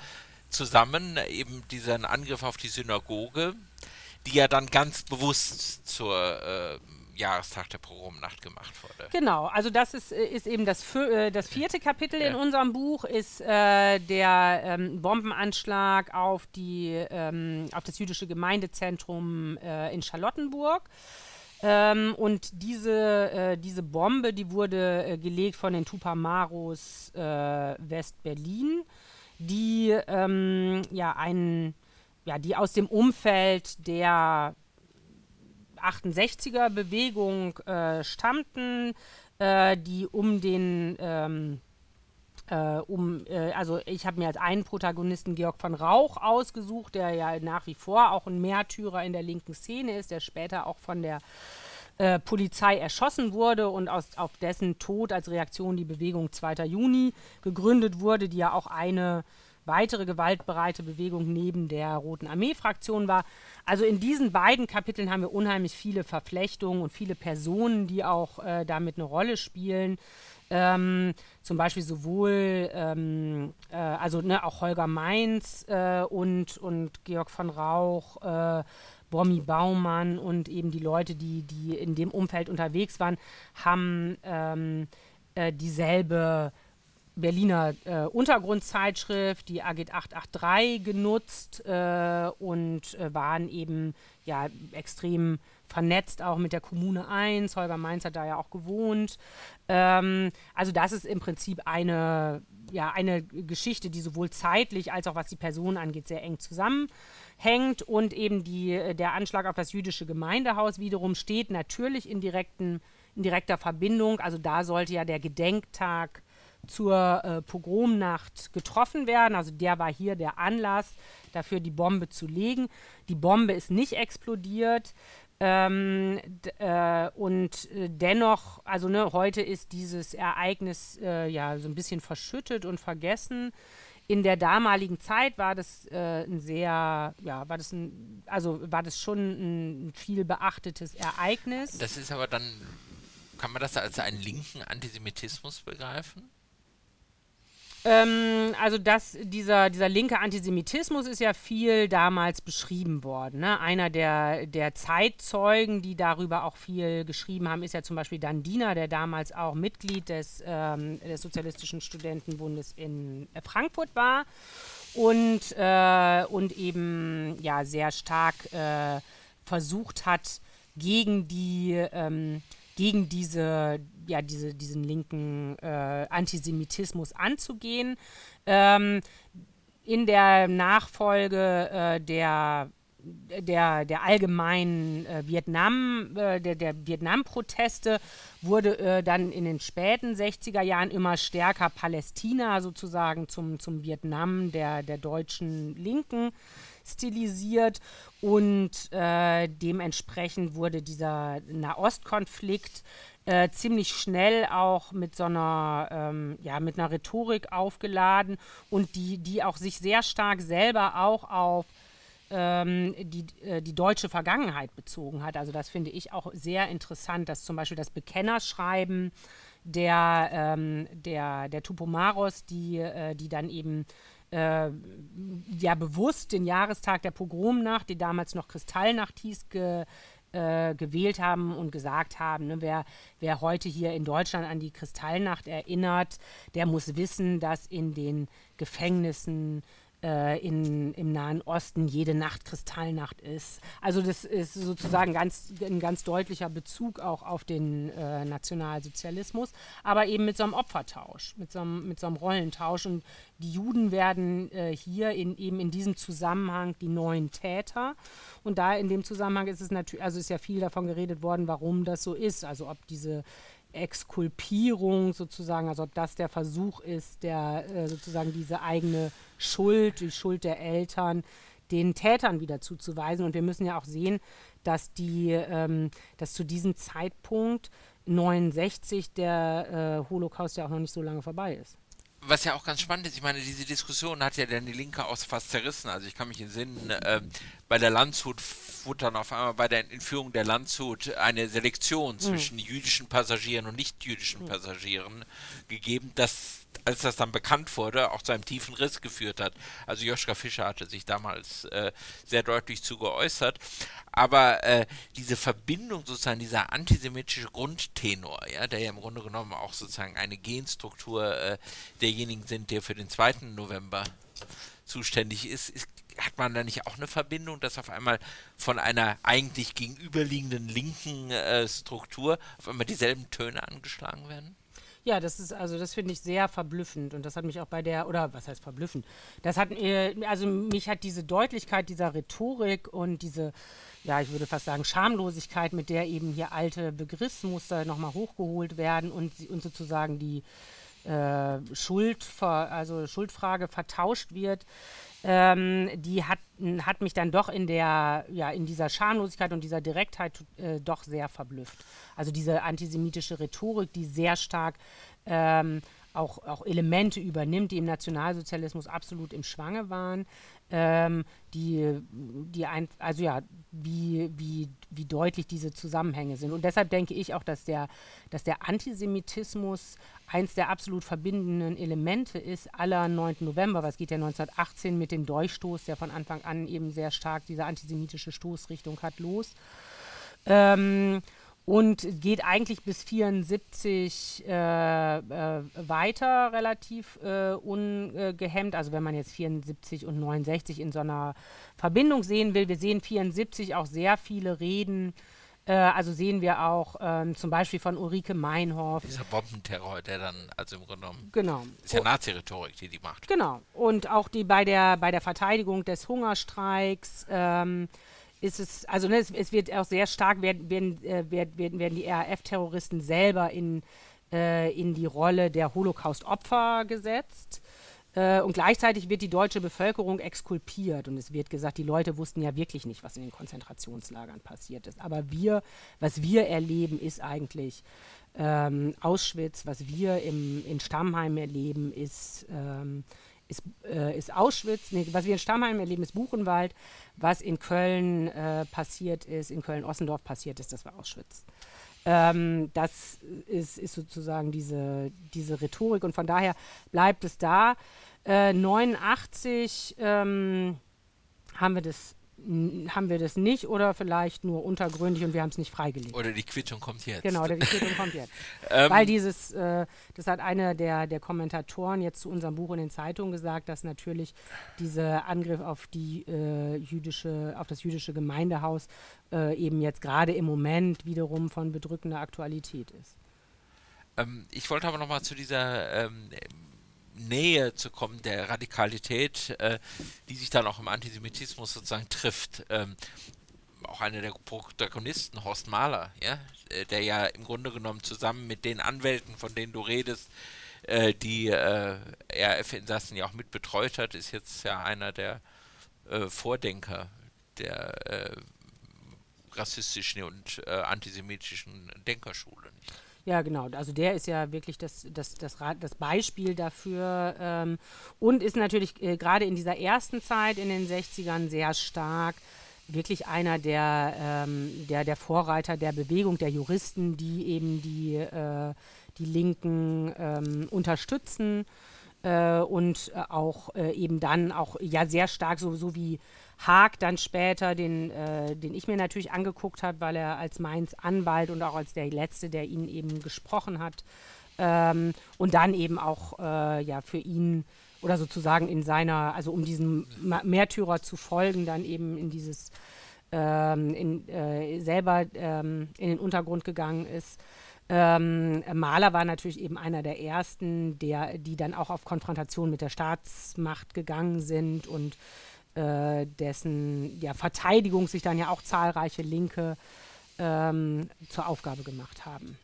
zusammen, eben diesen Angriff auf die Synagoge, die ja dann ganz bewusst zur äh, Jahrestag der Pogromnacht gemacht wurde. Genau, also das ist, äh, ist eben das, äh, das vierte Kapitel ja. in unserem Buch, ist äh, der ähm, Bombenanschlag auf, die, ähm, auf das jüdische Gemeindezentrum äh, in Charlottenburg. Ähm, und diese, äh, diese Bombe, die wurde äh, gelegt von den Tupamaros äh, West-Berlin, die ähm, ja ja, die aus dem Umfeld der 68er Bewegung äh, stammten, äh, die um den ähm, äh, um, äh, also ich habe mir als einen Protagonisten Georg von Rauch ausgesucht, der ja nach wie vor auch ein Märtyrer in der linken Szene ist, der später auch von der äh, Polizei erschossen wurde und aus, auf dessen Tod als Reaktion die Bewegung 2. Juni gegründet wurde, die ja auch eine weitere gewaltbereite Bewegung neben der Roten Armee-Fraktion war. Also in diesen beiden Kapiteln haben wir unheimlich viele Verflechtungen und viele Personen, die auch äh, damit eine Rolle spielen. Ähm, zum Beispiel sowohl, ähm, äh, also ne, auch Holger Mainz äh, und, und Georg von Rauch, äh, Bommi Baumann und eben die Leute, die, die in dem Umfeld unterwegs waren, haben ähm, äh, dieselbe Berliner äh, Untergrundzeitschrift, die Agit 883, genutzt äh, und äh, waren eben ja extrem vernetzt auch mit der Kommune 1. Holger Mainz hat da ja auch gewohnt. Ähm, also das ist im Prinzip eine, ja, eine Geschichte, die sowohl zeitlich als auch was die Person angeht, sehr eng zusammenhängt. Und eben die, der Anschlag auf das jüdische Gemeindehaus wiederum steht natürlich in, direkten, in direkter Verbindung. Also da sollte ja der Gedenktag zur äh, Pogromnacht getroffen werden. Also der war hier der Anlass dafür, die Bombe zu legen. Die Bombe ist nicht explodiert. Ähm, äh, und äh, dennoch, also ne, heute ist dieses Ereignis äh, ja so ein bisschen verschüttet und vergessen in der damaligen Zeit war das äh, ein sehr, ja, war das ein, also war das schon ein viel beachtetes Ereignis. Das ist aber dann, kann man das als einen linken Antisemitismus begreifen? Ähm, also das, dieser, dieser linke Antisemitismus ist ja viel damals beschrieben worden. Ne? Einer der, der Zeitzeugen, die darüber auch viel geschrieben haben, ist ja zum Beispiel Dan Diener, der damals auch Mitglied des, ähm, des Sozialistischen Studentenbundes in Frankfurt war und, äh, und eben ja sehr stark äh, versucht hat, gegen die ähm, gegen diese, ja, diese, diesen linken äh, Antisemitismus anzugehen. Ähm, in der Nachfolge äh, der der, der allgemeinen äh, Vietnam, äh, der, der Vietnam-Proteste wurde äh, dann in den späten 60er Jahren immer stärker Palästina sozusagen zum, zum Vietnam der, der deutschen Linken stilisiert und äh, dementsprechend wurde dieser Nahostkonflikt äh, ziemlich schnell auch mit so einer, ähm, ja, mit einer Rhetorik aufgeladen und die, die auch sich sehr stark selber auch auf ähm, die, äh, die deutsche Vergangenheit bezogen hat. Also das finde ich auch sehr interessant, dass zum Beispiel das Bekennerschreiben der, ähm, der, der Tupomaros, die, äh, die dann eben äh, ja bewusst den Jahrestag der Pogromnacht, die damals noch Kristallnacht hieß, ge, äh, gewählt haben und gesagt haben, ne, wer, wer heute hier in Deutschland an die Kristallnacht erinnert, der muss wissen, dass in den Gefängnissen äh, in, im Nahen Osten jede Nacht Kristallnacht ist. Also das ist sozusagen ganz, ein ganz deutlicher Bezug auch auf den äh, Nationalsozialismus, aber eben mit so einem Opfertausch, mit so einem, mit so einem Rollentausch. Und die Juden werden äh, hier in, eben in diesem Zusammenhang die neuen Täter. Und da in dem Zusammenhang ist es natürlich, also ist ja viel davon geredet worden, warum das so ist. Also ob diese Exkulpierung sozusagen, also ob das der Versuch ist, der äh, sozusagen diese eigene Schuld, die Schuld der Eltern, den Tätern wieder zuzuweisen. Und wir müssen ja auch sehen, dass die, ähm, dass zu diesem Zeitpunkt 69 der äh, Holocaust ja auch noch nicht so lange vorbei ist was ja auch ganz spannend ist, ich meine, diese Diskussion hat ja dann die Linke auch fast zerrissen. Also ich kann mich entsinnen, äh, bei der Landshut wurde dann auf einmal bei der Entführung der Landshut eine Selektion mhm. zwischen jüdischen Passagieren und nicht jüdischen mhm. Passagieren gegeben, das als das dann bekannt wurde, auch zu einem tiefen Riss geführt hat. Also Joschka Fischer hatte sich damals äh, sehr deutlich zu geäußert. Aber äh, diese Verbindung, sozusagen dieser antisemitische Grundtenor, ja, der ja im Grunde genommen auch sozusagen eine Genstruktur äh, derjenigen sind, der für den 2. November zuständig ist, ist, hat man da nicht auch eine Verbindung, dass auf einmal von einer eigentlich gegenüberliegenden linken äh, Struktur auf einmal dieselben Töne angeschlagen werden? Ja, das ist, also das finde ich sehr verblüffend und das hat mich auch bei der, oder was heißt verblüffend? Das hat, äh, also mich hat diese Deutlichkeit dieser Rhetorik und diese, ja, ich würde fast sagen, Schamlosigkeit, mit der eben hier alte Begriffsmuster nochmal hochgeholt werden und, und sozusagen die äh, Schuld, also Schuldfrage vertauscht wird, ähm, die hat, hat mich dann doch in der, ja, in dieser Schamlosigkeit und dieser Direktheit äh, doch sehr verblüfft. Also diese antisemitische Rhetorik, die sehr stark ähm, auch, auch Elemente übernimmt, die im Nationalsozialismus absolut im Schwange waren, ähm, die, die ein, also ja, wie, wie, wie deutlich diese Zusammenhänge sind. Und deshalb denke ich auch, dass der, dass der Antisemitismus eins der absolut verbindenden Elemente ist aller 9. November, was geht ja 1918 mit dem Durchstoß, der von Anfang an eben sehr stark diese antisemitische Stoßrichtung hat, los. Ähm, und geht eigentlich bis 74 äh, äh, weiter relativ äh, ungehemmt. Also wenn man jetzt 74 und 69 in so einer Verbindung sehen will, wir sehen 74 auch sehr viele Reden. Äh, also sehen wir auch ähm, zum Beispiel von Ulrike Meinhoff. Dieser Bombenterror, der dann, also im Grunde genommen, genau. ist ja Nazi-Rhetorik, die die macht. Genau. Und auch die bei der, bei der Verteidigung des Hungerstreiks. Ähm, ist es, also ne, es, es, wird auch sehr stark, werden, werden, äh, werden, werden die RAF-Terroristen selber in, äh, in die Rolle der Holocaust-Opfer gesetzt. Äh, und gleichzeitig wird die deutsche Bevölkerung exkulpiert und es wird gesagt, die Leute wussten ja wirklich nicht, was in den Konzentrationslagern passiert ist. Aber wir, was wir erleben, ist eigentlich ähm, Auschwitz, was wir im, in Stammheim erleben, ist, ähm, ist, äh, ist Auschwitz, nee, was wir in Stammheim erleben, ist Buchenwald, was in Köln äh, passiert ist, in Köln-Ossendorf passiert ist, das war Auschwitz. Ähm, das ist, ist, sozusagen diese, diese Rhetorik und von daher bleibt es da. Äh, 89 ähm, haben wir das haben wir das nicht oder vielleicht nur untergründig und wir haben es nicht freigelegt. Oder die Quittung kommt jetzt. Genau, die Quittung kommt jetzt. [LAUGHS] ähm, Weil dieses, äh, das hat einer der, der Kommentatoren jetzt zu unserem Buch in den Zeitungen gesagt, dass natürlich dieser Angriff auf die äh, jüdische, auf das jüdische Gemeindehaus äh, eben jetzt gerade im Moment wiederum von bedrückender Aktualität ist. Ähm, ich wollte aber nochmal zu dieser ähm, Nähe zu kommen der Radikalität, äh, die sich dann auch im Antisemitismus sozusagen trifft. Ähm, auch einer der Protagonisten, Horst Mahler, ja, äh, der ja im Grunde genommen zusammen mit den Anwälten, von denen du redest, äh, die äh, RF-Insassen ja auch mit betreut hat, ist jetzt ja einer der äh, Vordenker der äh, rassistischen und antisemitischen Denkerschule. Nicht? Ja, genau. Also der ist ja wirklich das, das, das, das Beispiel dafür ähm, und ist natürlich äh, gerade in dieser ersten Zeit in den 60ern sehr stark wirklich einer der, ähm, der, der Vorreiter der Bewegung, der Juristen, die eben die, äh, die Linken ähm, unterstützen äh, und äh, auch äh, eben dann auch ja sehr stark, so, so wie Haag dann später, den, äh, den ich mir natürlich angeguckt habe, weil er als Mainz Anwalt und auch als der Letzte, der ihn eben gesprochen hat. Ähm, und dann eben auch äh, ja für ihn oder sozusagen in seiner, also um diesem Märtyrer zu folgen, dann eben in dieses ähm, in, äh, selber ähm, in den Untergrund gegangen ist. Ähm, Mahler war natürlich eben einer der ersten, der, die dann auch auf Konfrontation mit der Staatsmacht gegangen sind und äh, dessen ja, Verteidigung sich dann ja auch zahlreiche Linke ähm, zur Aufgabe gemacht haben.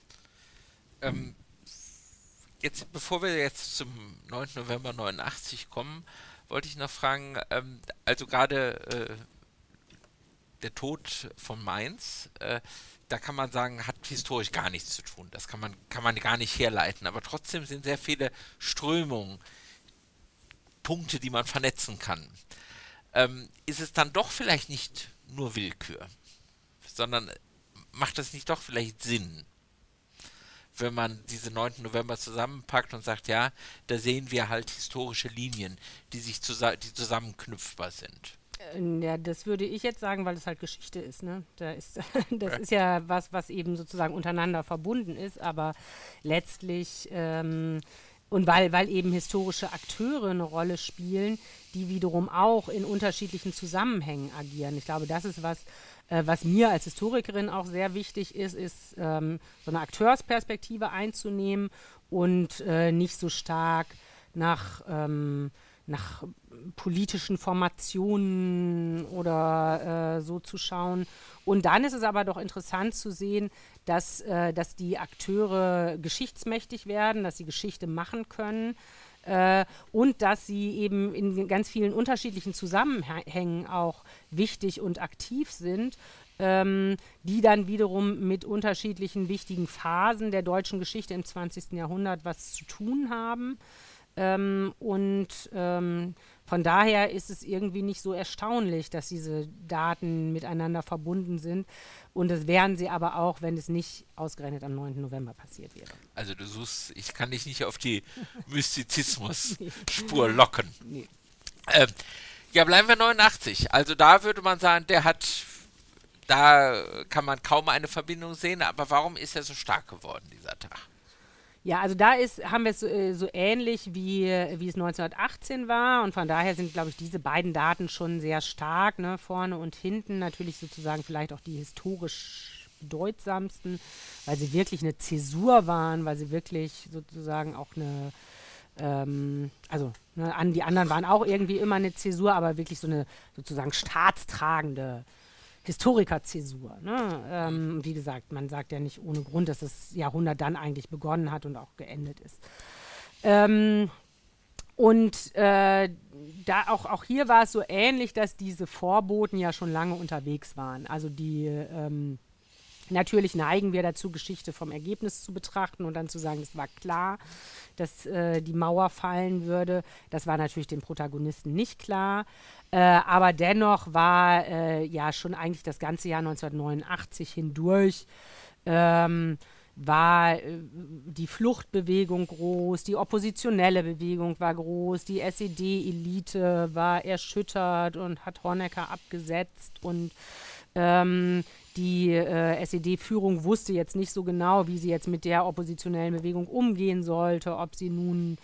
Ähm, jetzt, bevor wir jetzt zum 9. November 89 kommen, wollte ich noch fragen, ähm, also gerade äh, der Tod von Mainz, äh, da kann man sagen, hat historisch gar nichts zu tun. Das kann man, kann man gar nicht herleiten. Aber trotzdem sind sehr viele Strömungen, Punkte, die man vernetzen kann ähm, ist es dann doch vielleicht nicht nur Willkür, sondern macht es nicht doch vielleicht Sinn, wenn man diese 9. November zusammenpackt und sagt, ja, da sehen wir halt historische Linien, die sich zusa die zusammenknüpfbar sind. Äh, ja, das würde ich jetzt sagen, weil es halt Geschichte ist. Ne? Da ist [LAUGHS] das ja. ist ja was, was eben sozusagen untereinander verbunden ist, aber letztlich ähm, und weil, weil eben historische Akteure eine Rolle spielen, die wiederum auch in unterschiedlichen Zusammenhängen agieren. Ich glaube, das ist was, äh, was mir als Historikerin auch sehr wichtig ist, ist ähm, so eine Akteursperspektive einzunehmen und äh, nicht so stark nach, ähm, nach politischen Formationen oder äh, so zu schauen. Und dann ist es aber doch interessant zu sehen, dass, äh, dass die Akteure geschichtsmächtig werden, dass sie Geschichte machen können äh, und dass sie eben in ganz vielen unterschiedlichen Zusammenhängen auch wichtig und aktiv sind. Ähm, die dann wiederum mit unterschiedlichen wichtigen Phasen der deutschen Geschichte im 20. Jahrhundert was zu tun haben. Ähm, und ähm, von daher ist es irgendwie nicht so erstaunlich, dass diese Daten miteinander verbunden sind. Und das wären sie aber auch, wenn es nicht ausgerechnet am 9. November passiert wäre. Also du suchst, ich kann dich nicht auf die [LAUGHS] Mystizismus-Spur locken. Nee. Ähm, ja, bleiben wir 89. Also da würde man sagen, der hat, da kann man kaum eine Verbindung sehen, aber warum ist er so stark geworden, dieser Tag? Ja, also da ist, haben wir es so, äh, so ähnlich wie, wie es 1918 war. Und von daher sind, glaube ich, diese beiden Daten schon sehr stark, ne, vorne und hinten, natürlich sozusagen vielleicht auch die historisch bedeutsamsten, weil sie wirklich eine Zäsur waren, weil sie wirklich sozusagen auch eine, ähm, also ne, an, die anderen waren auch irgendwie immer eine Zäsur, aber wirklich so eine sozusagen staatstragende Historikerzäsur. Ne? Ähm, wie gesagt, man sagt ja nicht ohne Grund, dass das Jahrhundert dann eigentlich begonnen hat und auch geendet ist. Ähm, und äh, da auch, auch hier war es so ähnlich, dass diese Vorboten ja schon lange unterwegs waren. Also die, ähm, Natürlich neigen wir dazu, Geschichte vom Ergebnis zu betrachten und dann zu sagen, es war klar, dass äh, die Mauer fallen würde. Das war natürlich den Protagonisten nicht klar. Äh, aber dennoch war äh, ja schon eigentlich das ganze Jahr 1989 hindurch. Ähm, war äh, die Fluchtbewegung groß, die oppositionelle Bewegung war groß, die SED-Elite war erschüttert und hat Honecker abgesetzt und ähm, die äh, SED-Führung wusste jetzt nicht so genau, wie sie jetzt mit der oppositionellen Bewegung umgehen sollte, ob sie nun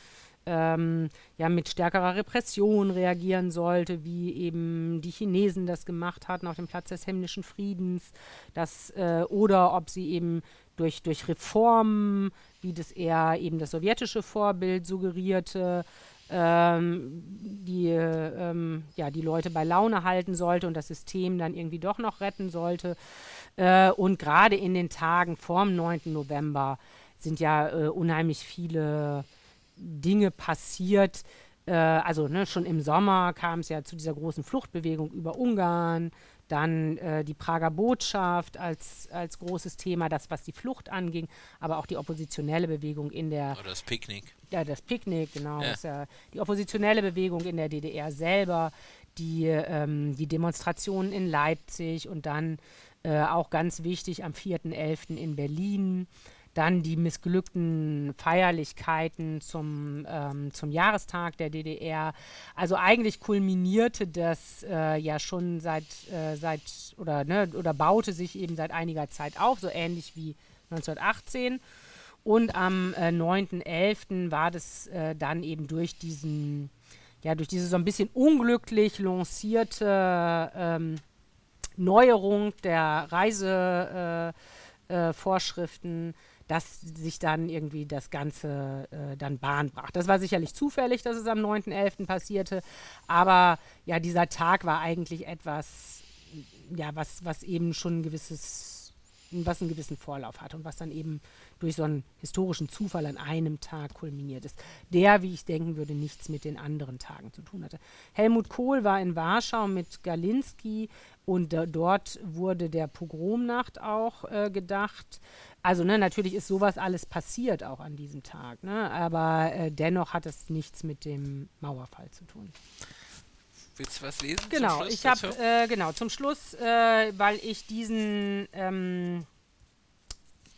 ähm, ja mit stärkerer Repression reagieren sollte, wie eben die Chinesen das gemacht hatten auf dem Platz des himmlischen Friedens, das, äh, oder ob sie eben durch, durch Reformen, wie das eher eben das sowjetische Vorbild suggerierte, ähm, die, ähm, ja, die Leute bei Laune halten sollte und das System dann irgendwie doch noch retten sollte. Äh, und gerade in den Tagen vorm 9. November sind ja äh, unheimlich viele Dinge passiert. Äh, also ne, schon im Sommer kam es ja zu dieser großen Fluchtbewegung über Ungarn. Dann äh, die Prager Botschaft als, als großes Thema, das, was die Flucht anging, aber auch die oppositionelle Bewegung in der. Oder das Picknick. Ja, das Picknick, genau. Ja. Das, ja die oppositionelle Bewegung in der DDR selber, die, ähm, die Demonstrationen in Leipzig und dann äh, auch ganz wichtig am 4.11. in Berlin. Dann die missglückten Feierlichkeiten zum, ähm, zum Jahrestag der DDR. Also eigentlich kulminierte das äh, ja schon seit, äh, seit oder, ne, oder baute sich eben seit einiger Zeit auf, so ähnlich wie 1918. Und am äh, 9.11. war das äh, dann eben durch diesen, ja, durch diese so ein bisschen unglücklich lancierte ähm, Neuerung der Reisevorschriften äh, dass sich dann irgendwie das Ganze äh, dann Bahn brach. Das war sicherlich zufällig, dass es am 9.11. passierte, aber ja, dieser Tag war eigentlich etwas, ja, was, was eben schon ein gewisses was einen gewissen Vorlauf hat und was dann eben durch so einen historischen Zufall an einem Tag kulminiert ist, der, wie ich denken würde, nichts mit den anderen Tagen zu tun hatte. Helmut Kohl war in Warschau mit Galinski und äh, dort wurde der Pogromnacht auch äh, gedacht. Also ne, natürlich ist sowas alles passiert auch an diesem Tag, ne? aber äh, dennoch hat es nichts mit dem Mauerfall zu tun. Willst du was lesen? Genau, ich habe äh, genau zum Schluss, äh, weil ich diesen ähm,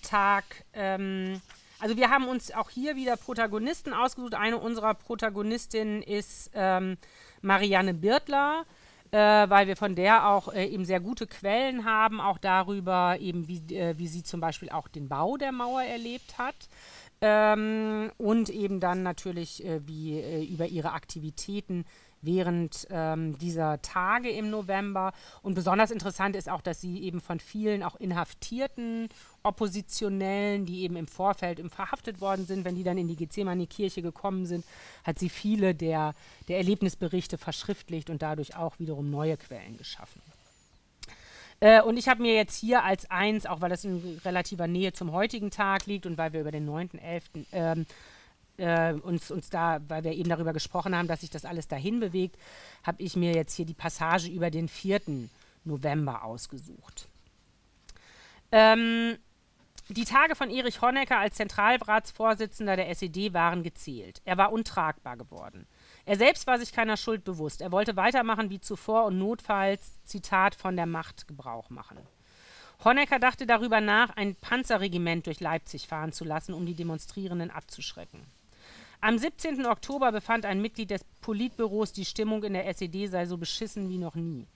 Tag, ähm, also wir haben uns auch hier wieder Protagonisten ausgesucht. Eine unserer Protagonistinnen ist ähm, Marianne Birtler äh, weil wir von der auch äh, eben sehr gute Quellen haben, auch darüber eben, wie, äh, wie sie zum Beispiel auch den Bau der Mauer erlebt hat. Ähm, und eben dann natürlich äh, wie äh, über ihre Aktivitäten während ähm, dieser Tage im November. Und besonders interessant ist auch, dass sie eben von vielen auch inhaftierten Oppositionellen, die eben im Vorfeld verhaftet worden sind, wenn die dann in die Gethsemane-Kirche gekommen sind, hat sie viele der, der Erlebnisberichte verschriftlicht und dadurch auch wiederum neue Quellen geschaffen. Äh, und ich habe mir jetzt hier als eins, auch weil das in relativer Nähe zum heutigen Tag liegt und weil wir über den 9.11. Ähm, äh, uns, uns da, weil wir eben darüber gesprochen haben, dass sich das alles dahin bewegt, habe ich mir jetzt hier die Passage über den 4. November ausgesucht. Ähm, die Tage von Erich Honecker als Zentralratsvorsitzender der SED waren gezählt. Er war untragbar geworden. Er selbst war sich keiner Schuld bewusst. Er wollte weitermachen wie zuvor und notfalls, Zitat, von der Macht Gebrauch machen. Honecker dachte darüber nach, ein Panzerregiment durch Leipzig fahren zu lassen, um die Demonstrierenden abzuschrecken. Am 17. Oktober befand ein Mitglied des Politbüros, die Stimmung in der SED sei so beschissen wie noch nie.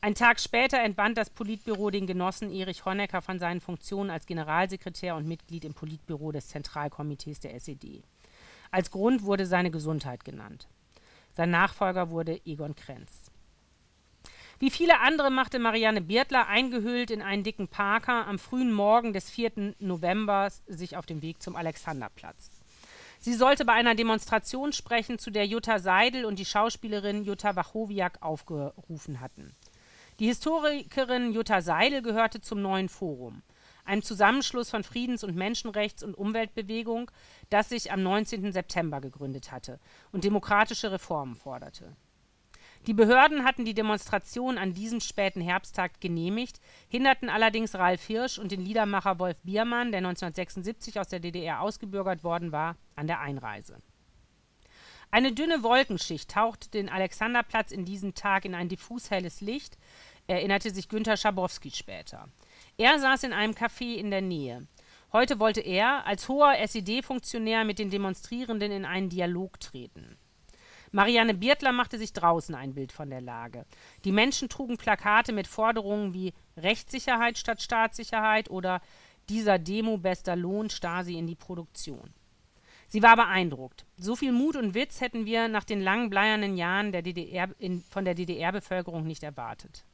Ein Tag später entband das Politbüro den Genossen Erich Honecker von seinen Funktionen als Generalsekretär und Mitglied im Politbüro des Zentralkomitees der SED. Als Grund wurde seine Gesundheit genannt. Sein Nachfolger wurde Egon Krenz. Wie viele andere machte Marianne Birtler, eingehüllt in einen dicken Parker, am frühen Morgen des 4. November sich auf den Weg zum Alexanderplatz. Sie sollte bei einer Demonstration sprechen, zu der Jutta Seidel und die Schauspielerin Jutta Wachowiak aufgerufen hatten. Die Historikerin Jutta Seidel gehörte zum neuen Forum, einem Zusammenschluss von Friedens- und Menschenrechts- und Umweltbewegung, das sich am 19. September gegründet hatte und demokratische Reformen forderte. Die Behörden hatten die Demonstration an diesem späten Herbsttag genehmigt, hinderten allerdings Ralf Hirsch und den Liedermacher Wolf Biermann, der 1976 aus der DDR ausgebürgert worden war, an der Einreise. Eine dünne Wolkenschicht tauchte den Alexanderplatz in diesem Tag in ein diffus helles Licht, erinnerte sich Günter Schabowski später. Er saß in einem Café in der Nähe. Heute wollte er als hoher SED-Funktionär mit den Demonstrierenden in einen Dialog treten. Marianne Biertler machte sich draußen ein Bild von der Lage. Die Menschen trugen Plakate mit Forderungen wie Rechtssicherheit statt Staatssicherheit oder dieser Demo bester Lohn Stasi in die Produktion. Sie war beeindruckt. So viel Mut und Witz hätten wir nach den langen bleiernen Jahren der DDR in, von der DDR-Bevölkerung nicht erwartet.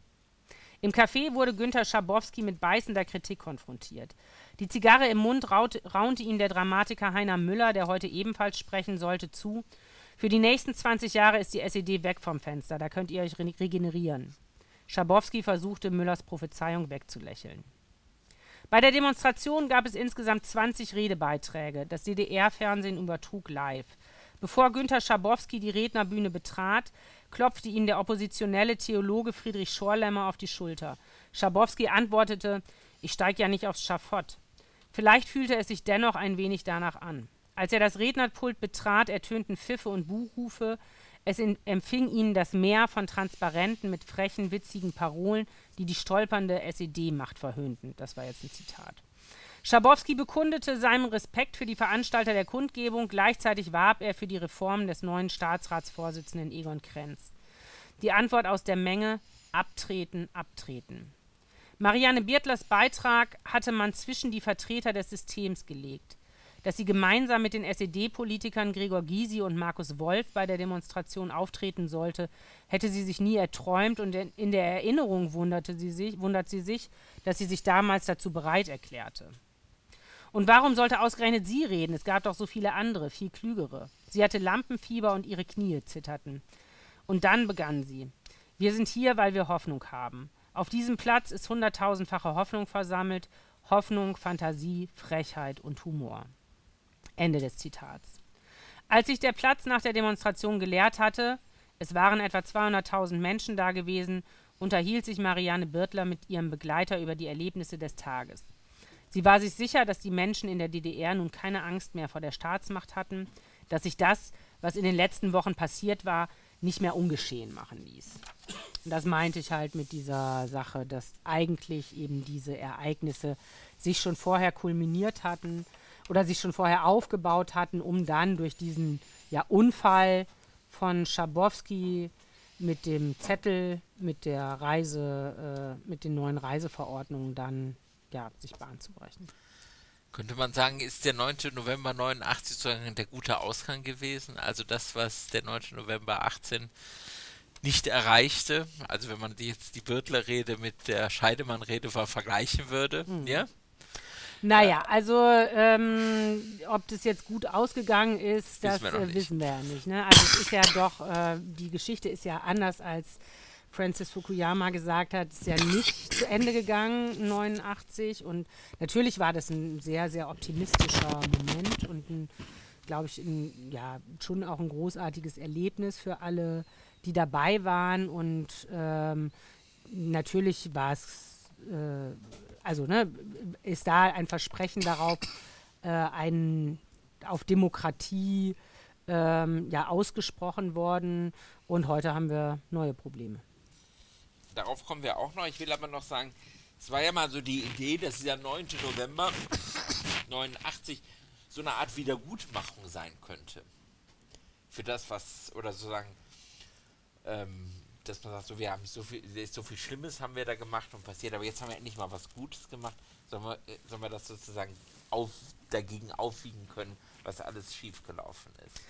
Im Café wurde Günter Schabowski mit beißender Kritik konfrontiert. Die Zigarre im Mund raute, raunte ihn der Dramatiker Heiner Müller, der heute ebenfalls sprechen sollte, zu für die nächsten 20 Jahre ist die SED weg vom Fenster, da könnt ihr euch regenerieren. Schabowski versuchte, Müllers Prophezeiung wegzulächeln. Bei der Demonstration gab es insgesamt 20 Redebeiträge. Das DDR-Fernsehen übertrug live. Bevor Günter Schabowski die Rednerbühne betrat, klopfte ihm der oppositionelle Theologe Friedrich Schorlemmer auf die Schulter. Schabowski antwortete: Ich steige ja nicht aufs Schafott. Vielleicht fühlte es sich dennoch ein wenig danach an. Als er das Rednerpult betrat, ertönten Pfiffe und Buhrufe. Es empfing ihn das Meer von Transparenten mit frechen, witzigen Parolen, die die stolpernde SED-Macht verhöhnten. Das war jetzt ein Zitat. Schabowski bekundete seinen Respekt für die Veranstalter der Kundgebung, gleichzeitig warb er für die Reform des neuen Staatsratsvorsitzenden Egon Krenz. Die Antwort aus der Menge: Abtreten, abtreten. Marianne Biertlers Beitrag hatte man zwischen die Vertreter des Systems gelegt dass sie gemeinsam mit den SED-Politikern Gregor Gysi und Markus Wolf bei der Demonstration auftreten sollte, hätte sie sich nie erträumt und in der Erinnerung wunderte sie sich, wundert sie sich, dass sie sich damals dazu bereit erklärte. Und warum sollte ausgerechnet sie reden? Es gab doch so viele andere, viel klügere. Sie hatte Lampenfieber und ihre Knie zitterten. Und dann begann sie. Wir sind hier, weil wir Hoffnung haben. Auf diesem Platz ist hunderttausendfache Hoffnung versammelt. Hoffnung, Fantasie, Frechheit und Humor. Ende des Zitats. Als sich der Platz nach der Demonstration geleert hatte, es waren etwa 200.000 Menschen da gewesen, unterhielt sich Marianne Birtler mit ihrem Begleiter über die Erlebnisse des Tages. Sie war sich sicher, dass die Menschen in der DDR nun keine Angst mehr vor der Staatsmacht hatten, dass sich das, was in den letzten Wochen passiert war, nicht mehr ungeschehen machen ließ. Und das meinte ich halt mit dieser Sache, dass eigentlich eben diese Ereignisse sich schon vorher kulminiert hatten, oder sich schon vorher aufgebaut hatten, um dann durch diesen ja, Unfall von Schabowski mit dem Zettel, mit der Reise, äh, mit den neuen Reiseverordnungen dann ja, sich Bahn zu brechen. Könnte man sagen, ist der 9. November 89 sozusagen der gute Ausgang gewesen? Also das, was der 9. November 18 nicht erreichte, also wenn man jetzt die Birtler-Rede mit der Scheidemann-Rede vergleichen würde, mhm. ja? Naja, also ähm, ob das jetzt gut ausgegangen ist, das wissen wir, äh, wissen wir ja nicht. Ne? Also es ist ja doch, äh, die Geschichte ist ja anders als Francis Fukuyama gesagt hat, ist ja nicht zu Ende gegangen, 89. Und natürlich war das ein sehr, sehr optimistischer Moment und glaube ich, ein, ja, schon auch ein großartiges Erlebnis für alle, die dabei waren. Und ähm, natürlich war es äh, also ne, ist da ein Versprechen darauf, äh, ein, auf Demokratie ähm, ja, ausgesprochen worden und heute haben wir neue Probleme. Darauf kommen wir auch noch. Ich will aber noch sagen, es war ja mal so die Idee, dass dieser 9. November [COUGHS] 89 so eine Art Wiedergutmachung sein könnte. Für das, was, oder sozusagen, ähm, dass man sagt, so, wir haben so viel, so viel Schlimmes haben wir da gemacht und passiert, aber jetzt haben wir endlich mal was Gutes gemacht. Sollen wir, äh, sollen wir das sozusagen auf, dagegen aufwiegen können, was alles schiefgelaufen ist?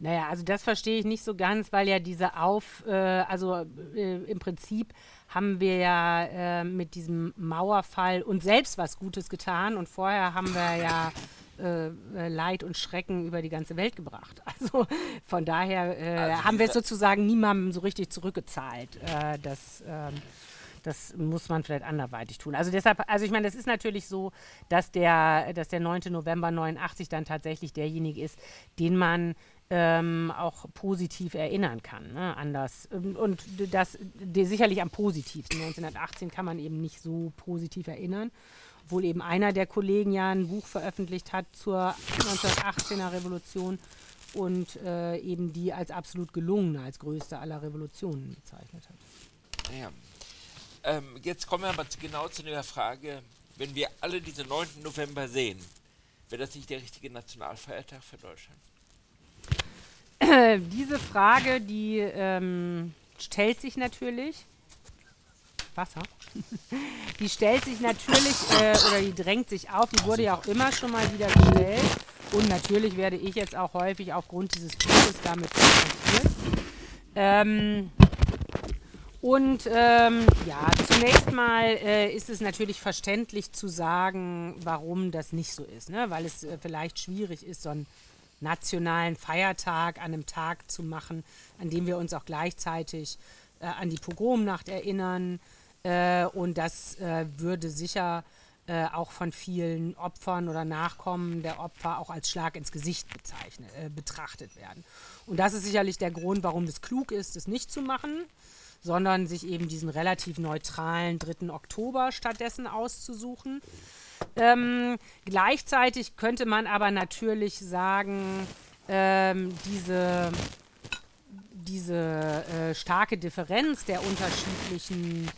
Naja, also das verstehe ich nicht so ganz, weil ja diese Auf, äh, also äh, im Prinzip haben wir ja äh, mit diesem Mauerfall uns selbst was Gutes getan und vorher haben wir ja äh, äh, Leid und Schrecken über die ganze Welt gebracht. [LAUGHS] Also von daher äh, also haben wir es sozusagen niemandem so richtig zurückgezahlt. Das, ähm, das muss man vielleicht anderweitig tun. Also deshalb, also ich meine, das ist natürlich so, dass der, dass der 9. November 89 dann tatsächlich derjenige ist, den man ähm, auch positiv erinnern kann ne, an das. Und, das sicherlich am positivsten. 1918 kann man eben nicht so positiv erinnern, obwohl eben einer der Kollegen ja ein Buch veröffentlicht hat zur 1918er Revolution und äh, eben die als absolut gelungene, als größte aller Revolutionen bezeichnet hat. Ja. Ähm, jetzt kommen wir aber genau zu der Frage, wenn wir alle diese 9. November sehen, wäre das nicht der richtige Nationalfeiertag für Deutschland? [CLEARS THROAT] Diese Frage, die ähm, stellt sich natürlich. Wasser. [LAUGHS] die stellt sich natürlich äh, oder die drängt sich auf. Die wurde ja auch immer schon mal wieder gestellt. Und natürlich werde ich jetzt auch häufig aufgrund dieses Buches damit konfrontiert. Ähm, und ähm, ja, zunächst mal äh, ist es natürlich verständlich zu sagen, warum das nicht so ist, ne? weil es äh, vielleicht schwierig ist, so einen nationalen Feiertag an einem Tag zu machen, an dem wir uns auch gleichzeitig äh, an die Pogromnacht erinnern. Äh, und das äh, würde sicher äh, auch von vielen Opfern oder Nachkommen der Opfer auch als Schlag ins Gesicht äh, betrachtet werden. Und das ist sicherlich der Grund, warum es klug ist, es nicht zu machen, sondern sich eben diesen relativ neutralen 3. Oktober stattdessen auszusuchen. Ähm, gleichzeitig könnte man aber natürlich sagen, ähm, diese, diese äh, starke Differenz der unterschiedlichen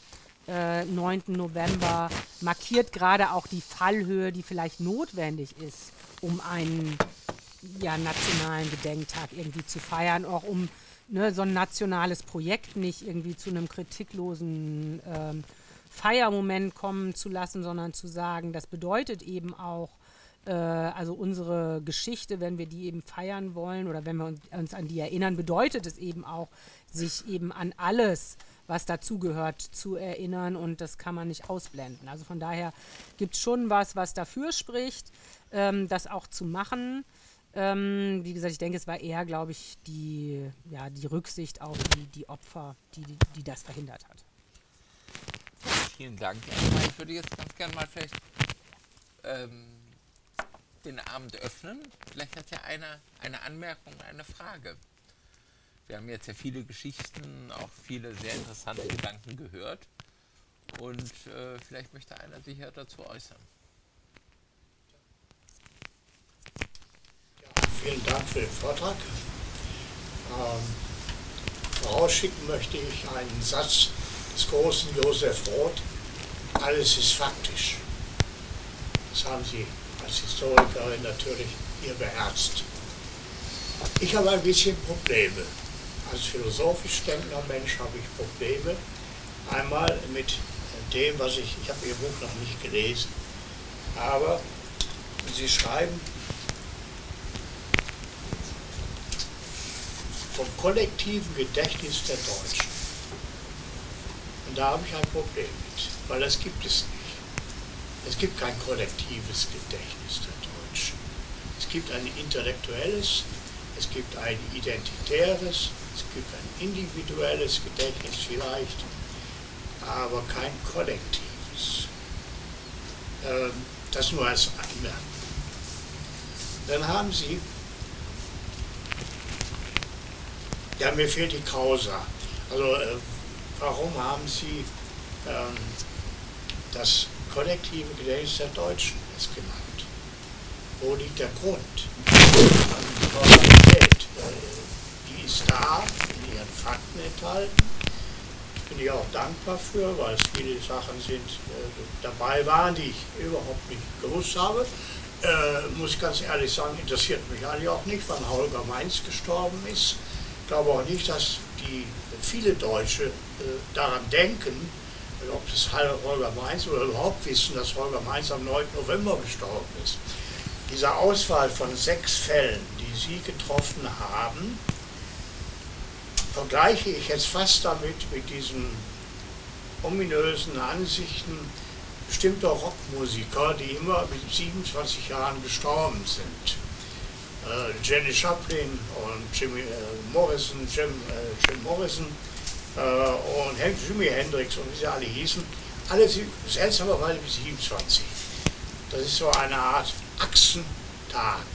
äh, 9. November markiert gerade auch die Fallhöhe, die vielleicht notwendig ist, um einen ja, nationalen Gedenktag irgendwie zu feiern, auch um ne, so ein nationales Projekt nicht irgendwie zu einem kritiklosen ähm, Feiermoment kommen zu lassen, sondern zu sagen, das bedeutet eben auch, äh, also unsere Geschichte, wenn wir die eben feiern wollen oder wenn wir uns, uns an die erinnern, bedeutet es eben auch, sich eben an alles was dazugehört, zu erinnern und das kann man nicht ausblenden. Also von daher gibt es schon was, was dafür spricht, ähm, das auch zu machen. Ähm, wie gesagt, ich denke, es war eher, glaube ich, die, ja, die Rücksicht auf die, die Opfer, die, die, die das verhindert hat. Vielen Dank. Ich würde jetzt ganz gerne mal vielleicht ähm, den Abend öffnen. Vielleicht hat ja einer eine Anmerkung, eine Frage. Wir haben jetzt ja viele Geschichten, auch viele sehr interessante Gedanken gehört. Und äh, vielleicht möchte einer sich ja dazu äußern. Ja, vielen Dank für den Vortrag. Ähm, vorausschicken möchte ich einen Satz des großen Josef Roth. Alles ist faktisch. Das haben Sie als Historikerin natürlich hier beherzt. Ich habe ein bisschen Probleme als philosophisch denkender Mensch habe ich Probleme. Einmal mit dem, was ich, ich habe Ihr Buch noch nicht gelesen, aber Sie schreiben vom kollektiven Gedächtnis der Deutschen. Und da habe ich ein Problem mit, weil das gibt es nicht. Es gibt kein kollektives Gedächtnis der Deutschen. Es gibt ein intellektuelles, es gibt ein identitäres, es gibt ein individuelles Gedächtnis vielleicht, aber kein kollektives. Ähm, das nur als Anmerkung. Dann haben Sie, ja, mir fehlt die Causa. Also, äh, warum haben Sie ähm, das kollektive Gedächtnis der Deutschen es genannt? Wo liegt der Grund? An ist da, in ihren Fakten enthalten. Bin ich auch dankbar für, weil es viele Sachen sind, äh, dabei waren, die ich überhaupt nicht gewusst habe. Äh, muss ganz ehrlich sagen, interessiert mich eigentlich auch nicht, wann Holger Mainz gestorben ist. Ich glaube auch nicht, dass die viele Deutsche äh, daran denken, ob das Holger Mainz oder überhaupt wissen, dass Holger Mainz am 9. November gestorben ist. Diese Auswahl von sechs Fällen, die Sie getroffen haben, vergleiche ich jetzt fast damit mit diesen ominösen Ansichten bestimmter Rockmusiker, die immer mit 27 Jahren gestorben sind. Äh, Jenny Chaplin und Jimmy äh, Morrison, Jim, äh, Jim Morrison äh, und Jimi Hendrix und wie sie alle hießen, alle seltsamerweise bis 27. Das ist so eine Art Achsentag.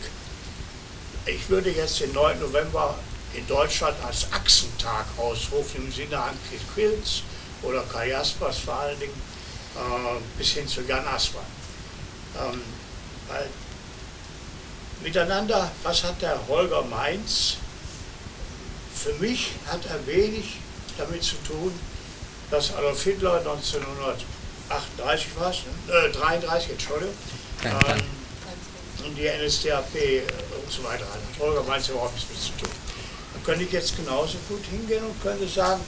ich würde jetzt den 9. November in Deutschland als Achsentag ausrufen, im Sinne Anke Quilz oder Kai Jaspers vor allen Dingen, äh, bis hin zu Jan Assmann. Ähm, weil miteinander, was hat der Holger Mainz? Für mich hat er wenig damit zu tun, dass Adolf Hitler 1938 war es, äh, 33, Entschuldigung, ähm, und die NSDAP äh, und so weiter hat. Holger Mainz überhaupt nichts mit zu tun. Dann könnte ich jetzt genauso gut hingehen und könnte sagen,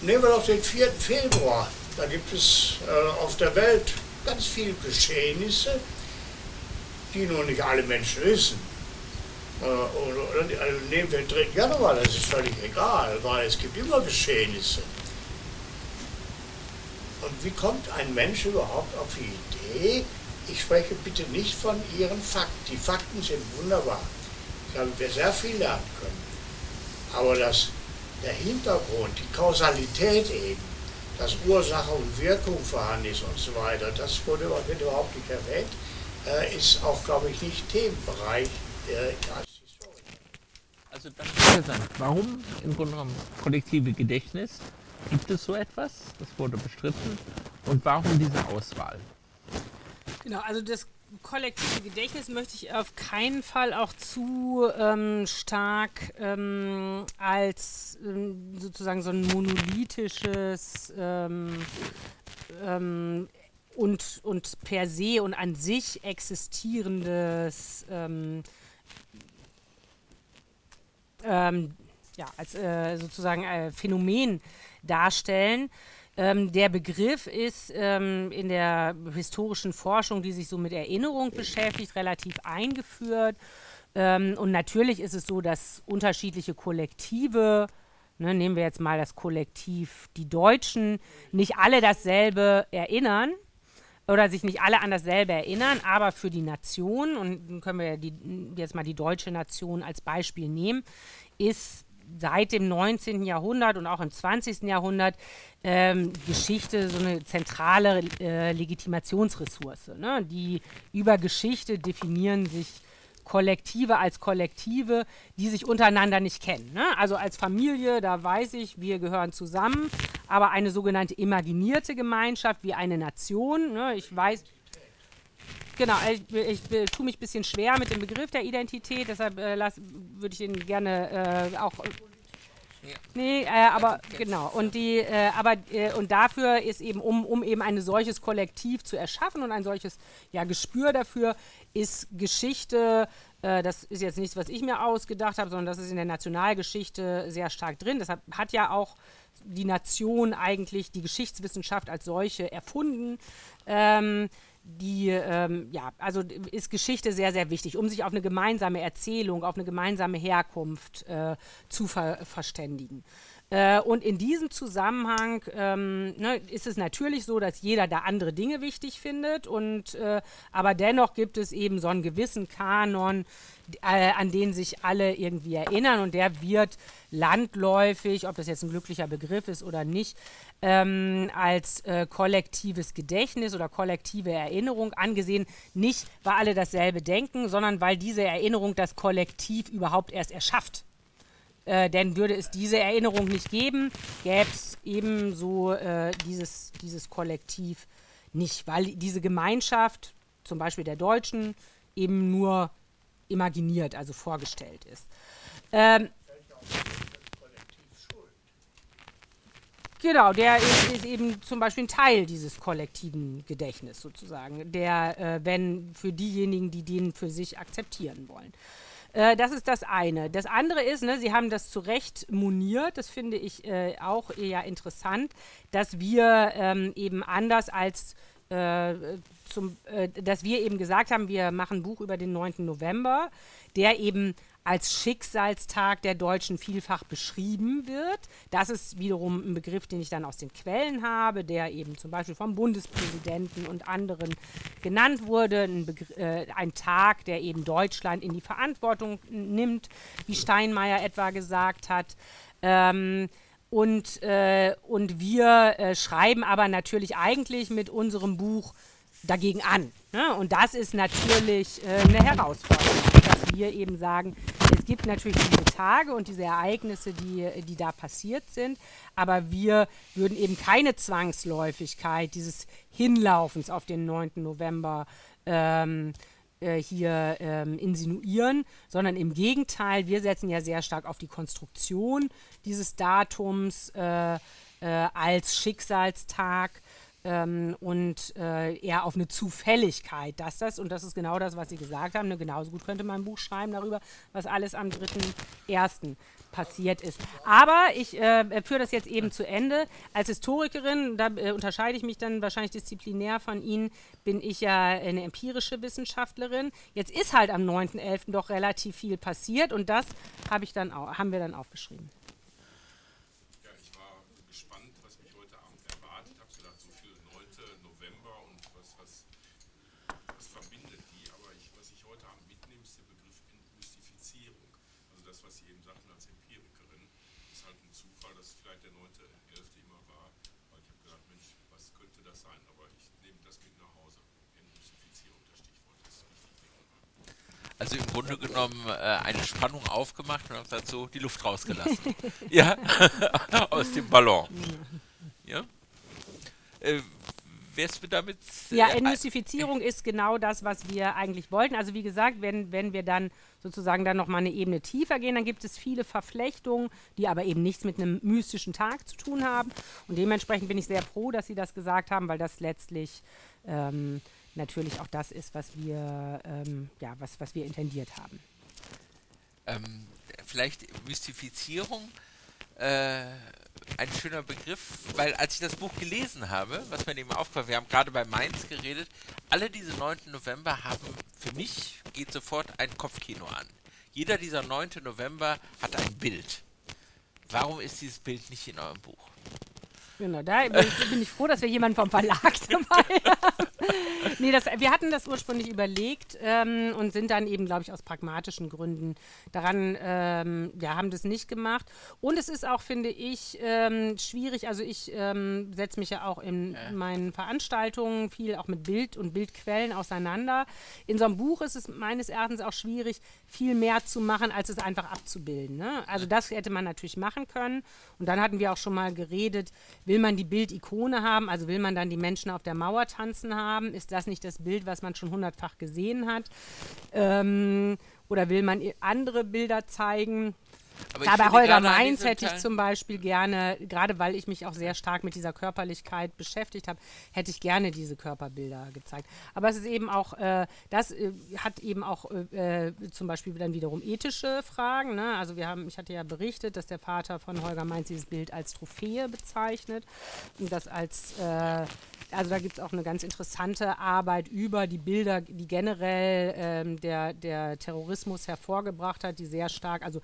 nehmen wir doch den 4. Februar. Da gibt es äh, auf der Welt ganz viele Geschehnisse, die nur nicht alle Menschen wissen. Äh, also nehmen wir den 3. Januar, das ist völlig egal, weil es gibt immer Geschehnisse. Und wie kommt ein Mensch überhaupt auf die Idee, ich spreche bitte nicht von Ihren Fakten. Die Fakten sind wunderbar. Da haben wir sehr viel lernen können. Aber das, der Hintergrund, die Kausalität eben, dass Ursache und Wirkung vorhanden ist und so weiter, das wurde, wird überhaupt nicht erwähnt, äh, ist auch, glaube ich, nicht Themenbereich äh, als Historiker. Also das ist interessant. Warum im Grunde genommen kollektive Gedächtnis? Gibt es so etwas? Das wurde bestritten. Und warum diese Auswahl? Genau, also das kollektive Gedächtnis möchte ich auf keinen Fall auch zu ähm, stark ähm, als ähm, sozusagen so ein monolithisches ähm, ähm, und, und per se und an sich existierendes ähm, ja, als äh, sozusagen äh, Phänomen darstellen, ähm, der Begriff ist ähm, in der historischen Forschung, die sich so mit Erinnerung beschäftigt, relativ eingeführt. Ähm, und natürlich ist es so, dass unterschiedliche Kollektive, ne, nehmen wir jetzt mal das Kollektiv die Deutschen, nicht alle dasselbe erinnern oder sich nicht alle an dasselbe erinnern, aber für die Nation, und dann können wir die, jetzt mal die deutsche Nation als Beispiel nehmen, ist seit dem 19. Jahrhundert und auch im 20. Jahrhundert ähm, Geschichte so eine zentrale äh, Legitimationsressource. Ne? Die über Geschichte definieren sich Kollektive als Kollektive, die sich untereinander nicht kennen. Ne? Also als Familie, da weiß ich, wir gehören zusammen, aber eine sogenannte imaginierte Gemeinschaft wie eine Nation, ne? ich weiß, Genau, ich, ich, ich tue mich ein bisschen schwer mit dem Begriff der Identität, deshalb äh, würde ich den gerne äh, auch. Ja. Nee, äh, aber genau. Und die, äh, aber äh, und dafür ist eben, um, um eben ein solches Kollektiv zu erschaffen und ein solches ja, Gespür dafür, ist Geschichte, äh, das ist jetzt nichts, was ich mir ausgedacht habe, sondern das ist in der Nationalgeschichte sehr stark drin. Deshalb hat ja auch die Nation eigentlich die Geschichtswissenschaft als solche erfunden. Ähm, die, ähm, ja, also ist Geschichte sehr, sehr wichtig, um sich auf eine gemeinsame Erzählung, auf eine gemeinsame Herkunft äh, zu ver verständigen. Äh, und in diesem Zusammenhang ähm, ne, ist es natürlich so, dass jeder da andere Dinge wichtig findet. Und, äh, aber dennoch gibt es eben so einen gewissen Kanon, äh, an den sich alle irgendwie erinnern. Und der wird landläufig, ob das jetzt ein glücklicher Begriff ist oder nicht, ähm, als äh, kollektives Gedächtnis oder kollektive Erinnerung angesehen. Nicht, weil alle dasselbe denken, sondern weil diese Erinnerung das Kollektiv überhaupt erst erschafft. Äh, denn würde es diese Erinnerung nicht geben, gäbe es ebenso äh, dieses, dieses Kollektiv nicht, weil diese Gemeinschaft, zum Beispiel der Deutschen, eben nur imaginiert, also vorgestellt ist. Ähm, Genau, der ist, ist, eben zum Beispiel ein Teil dieses kollektiven Gedächtnisses sozusagen, der, äh, wenn für diejenigen, die den für sich akzeptieren wollen. Äh, das ist das eine. Das andere ist, ne, Sie haben das zu Recht moniert, das finde ich äh, auch eher interessant, dass wir ähm, eben anders als äh, zum, äh, dass wir eben gesagt haben, wir machen ein Buch über den 9. November, der eben als Schicksalstag der deutschen Vielfach beschrieben wird. Das ist wiederum ein Begriff, den ich dann aus den Quellen habe, der eben zum Beispiel vom Bundespräsidenten und anderen genannt wurde. Ein, äh, ein Tag, der eben Deutschland in die Verantwortung nimmt, wie Steinmeier etwa gesagt hat. Ähm, und, äh, und wir äh, schreiben aber natürlich eigentlich mit unserem Buch dagegen an. Ne? Und das ist natürlich äh, eine Herausforderung, dass wir eben sagen, es gibt natürlich diese Tage und diese Ereignisse, die, die da passiert sind, aber wir würden eben keine Zwangsläufigkeit dieses Hinlaufens auf den 9. November ähm, äh, hier ähm, insinuieren, sondern im Gegenteil, wir setzen ja sehr stark auf die Konstruktion dieses Datums äh, äh, als Schicksalstag ähm, und äh, eher auf eine Zufälligkeit, dass das, und das ist genau das, was Sie gesagt haben, ne, genauso gut könnte man ein Buch schreiben darüber, was alles am 3.1 passiert ist. Aber ich äh, führe das jetzt eben zu Ende. Als Historikerin, da äh, unterscheide ich mich dann wahrscheinlich disziplinär von Ihnen, bin ich ja eine empirische Wissenschaftlerin. Jetzt ist halt am 9.11. doch relativ viel passiert und das hab ich dann auch, haben wir dann aufgeschrieben. Grunde genommen äh, eine Spannung aufgemacht und haben so die Luft rausgelassen. [LAUGHS] ja, [LAUGHS] aus dem Ballon. Ja. Äh, wärst du damit. Äh, ja, Entmystifizierung äh, ist genau das, was wir eigentlich wollten. Also wie gesagt, wenn, wenn wir dann sozusagen dann nochmal eine Ebene tiefer gehen, dann gibt es viele Verflechtungen, die aber eben nichts mit einem mystischen Tag zu tun haben. Und dementsprechend bin ich sehr froh, dass Sie das gesagt haben, weil das letztlich ähm, natürlich auch das ist, was wir, ähm, ja, was, was wir intendiert haben. Ähm, vielleicht Mystifizierung, äh, ein schöner Begriff, weil als ich das Buch gelesen habe, was mir eben aufgefallen, wir haben gerade bei Mainz geredet, alle diese 9. November haben, für mich geht sofort ein Kopfkino an. Jeder dieser 9. November hat ein Bild. Warum ist dieses Bild nicht in eurem Buch? Genau, da bin ich froh, dass wir jemanden vom Verlag [LAUGHS] dabei haben. nee, das, wir hatten das ursprünglich überlegt ähm, und sind dann eben, glaube ich, aus pragmatischen Gründen daran, ähm, ja, haben das nicht gemacht. Und es ist auch, finde ich, ähm, schwierig. Also ich ähm, setze mich ja auch in ja. meinen Veranstaltungen viel auch mit Bild und Bildquellen auseinander. In so einem Buch ist es meines Erachtens auch schwierig, viel mehr zu machen, als es einfach abzubilden. Ne? Also das hätte man natürlich machen können. Und dann hatten wir auch schon mal geredet, Will man die Bildikone haben, also will man dann die Menschen auf der Mauer tanzen haben? Ist das nicht das Bild, was man schon hundertfach gesehen hat? Ähm, oder will man andere Bilder zeigen? Aber ja, bei Holger Mainz hätte ich zum Beispiel gerne, gerade weil ich mich auch sehr stark mit dieser Körperlichkeit beschäftigt habe, hätte ich gerne diese Körperbilder gezeigt. Aber es ist eben auch, äh, das äh, hat eben auch äh, äh zum Beispiel dann wiederum ethische Fragen. Ne? Also wir haben, ich hatte ja berichtet, dass der Vater von Holger Mainz dieses Bild als Trophäe bezeichnet und das als äh, also da gibt es auch eine ganz interessante Arbeit über die Bilder, die generell ähm, der, der Terrorismus hervorgebracht hat, die sehr stark, also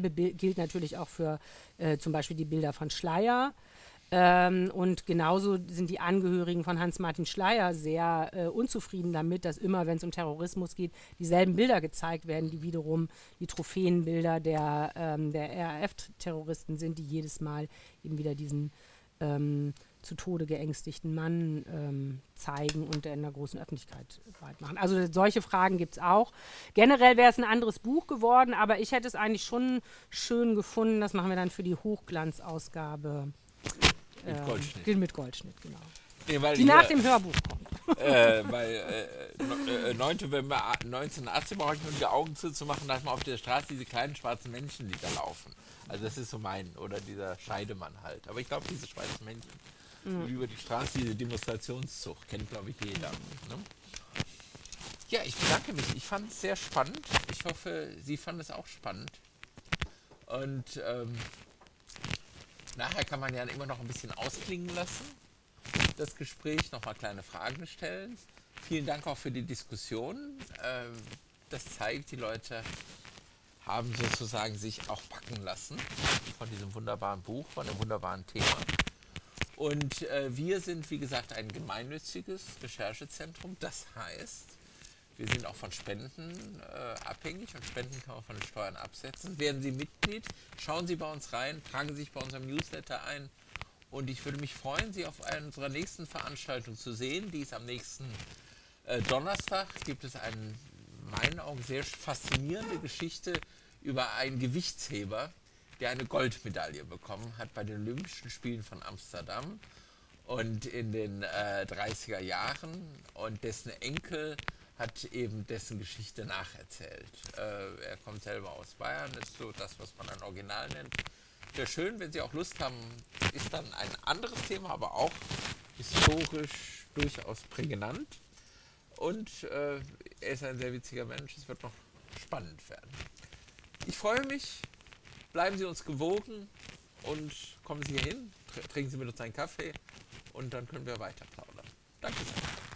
dasselbe gilt natürlich auch für äh, zum Beispiel die Bilder von Schleier. Ähm, und genauso sind die Angehörigen von Hans-Martin Schleier sehr äh, unzufrieden damit, dass immer, wenn es um Terrorismus geht, dieselben Bilder gezeigt werden, die wiederum die Trophäenbilder der, ähm, der RAF-Terroristen sind, die jedes Mal eben wieder diesen ähm, zu Tode geängstigten Mann ähm, zeigen und in der großen Öffentlichkeit weit machen. Also solche Fragen gibt es auch. Generell wäre es ein anderes Buch geworden, aber ich hätte es eigentlich schon schön gefunden. Das machen wir dann für die Hochglanzausgabe. Äh, mit Goldschnitt. Mit Goldschnitt, genau. Nee, die nach dem Hörbuch kommt. Äh, weil äh, 9. Äh, November 1980 brauche ich nur die Augen zuzumachen, dass man auf der Straße diese kleinen schwarzen Menschen, die da laufen. Also das ist so mein, oder dieser Scheidemann halt. Aber ich glaube, diese schwarzen Männchen mhm. über die Straße, diese Demonstrationszug, kennt glaube ich jeder. Ne? Ja, ich bedanke mich. Ich fand es sehr spannend. Ich hoffe, Sie fanden es auch spannend. Und ähm, nachher kann man ja immer noch ein bisschen ausklingen lassen, das Gespräch, nochmal kleine Fragen stellen. Vielen Dank auch für die Diskussion. Ähm, das zeigt, die Leute haben sozusagen sich auch backen lassen von diesem wunderbaren Buch, von dem wunderbaren Thema. Und äh, wir sind, wie gesagt, ein gemeinnütziges Recherchezentrum. Das heißt, wir sind auch von Spenden äh, abhängig und Spenden kann man von den Steuern absetzen. Werden Sie Mitglied, schauen Sie bei uns rein, tragen Sie sich bei unserem Newsletter ein. Und ich würde mich freuen, Sie auf einer unserer nächsten Veranstaltungen zu sehen. Die ist am nächsten äh, Donnerstag. Gibt es einen meinen Augen sehr faszinierende Geschichte über einen Gewichtsheber, der eine Goldmedaille bekommen hat bei den Olympischen Spielen von Amsterdam und in den äh, 30er Jahren und dessen Enkel hat eben dessen Geschichte nacherzählt. Äh, er kommt selber aus Bayern, ist so das, was man ein Original nennt. Sehr schön, wenn Sie auch Lust haben, ist dann ein anderes Thema, aber auch historisch durchaus prägnant. Und äh, er ist ein sehr witziger Mensch, es wird noch spannend werden. Ich freue mich, bleiben Sie uns gewogen und kommen Sie hier hin, trinken Sie mit uns einen Kaffee und dann können wir weiter plaudern. Danke sehr.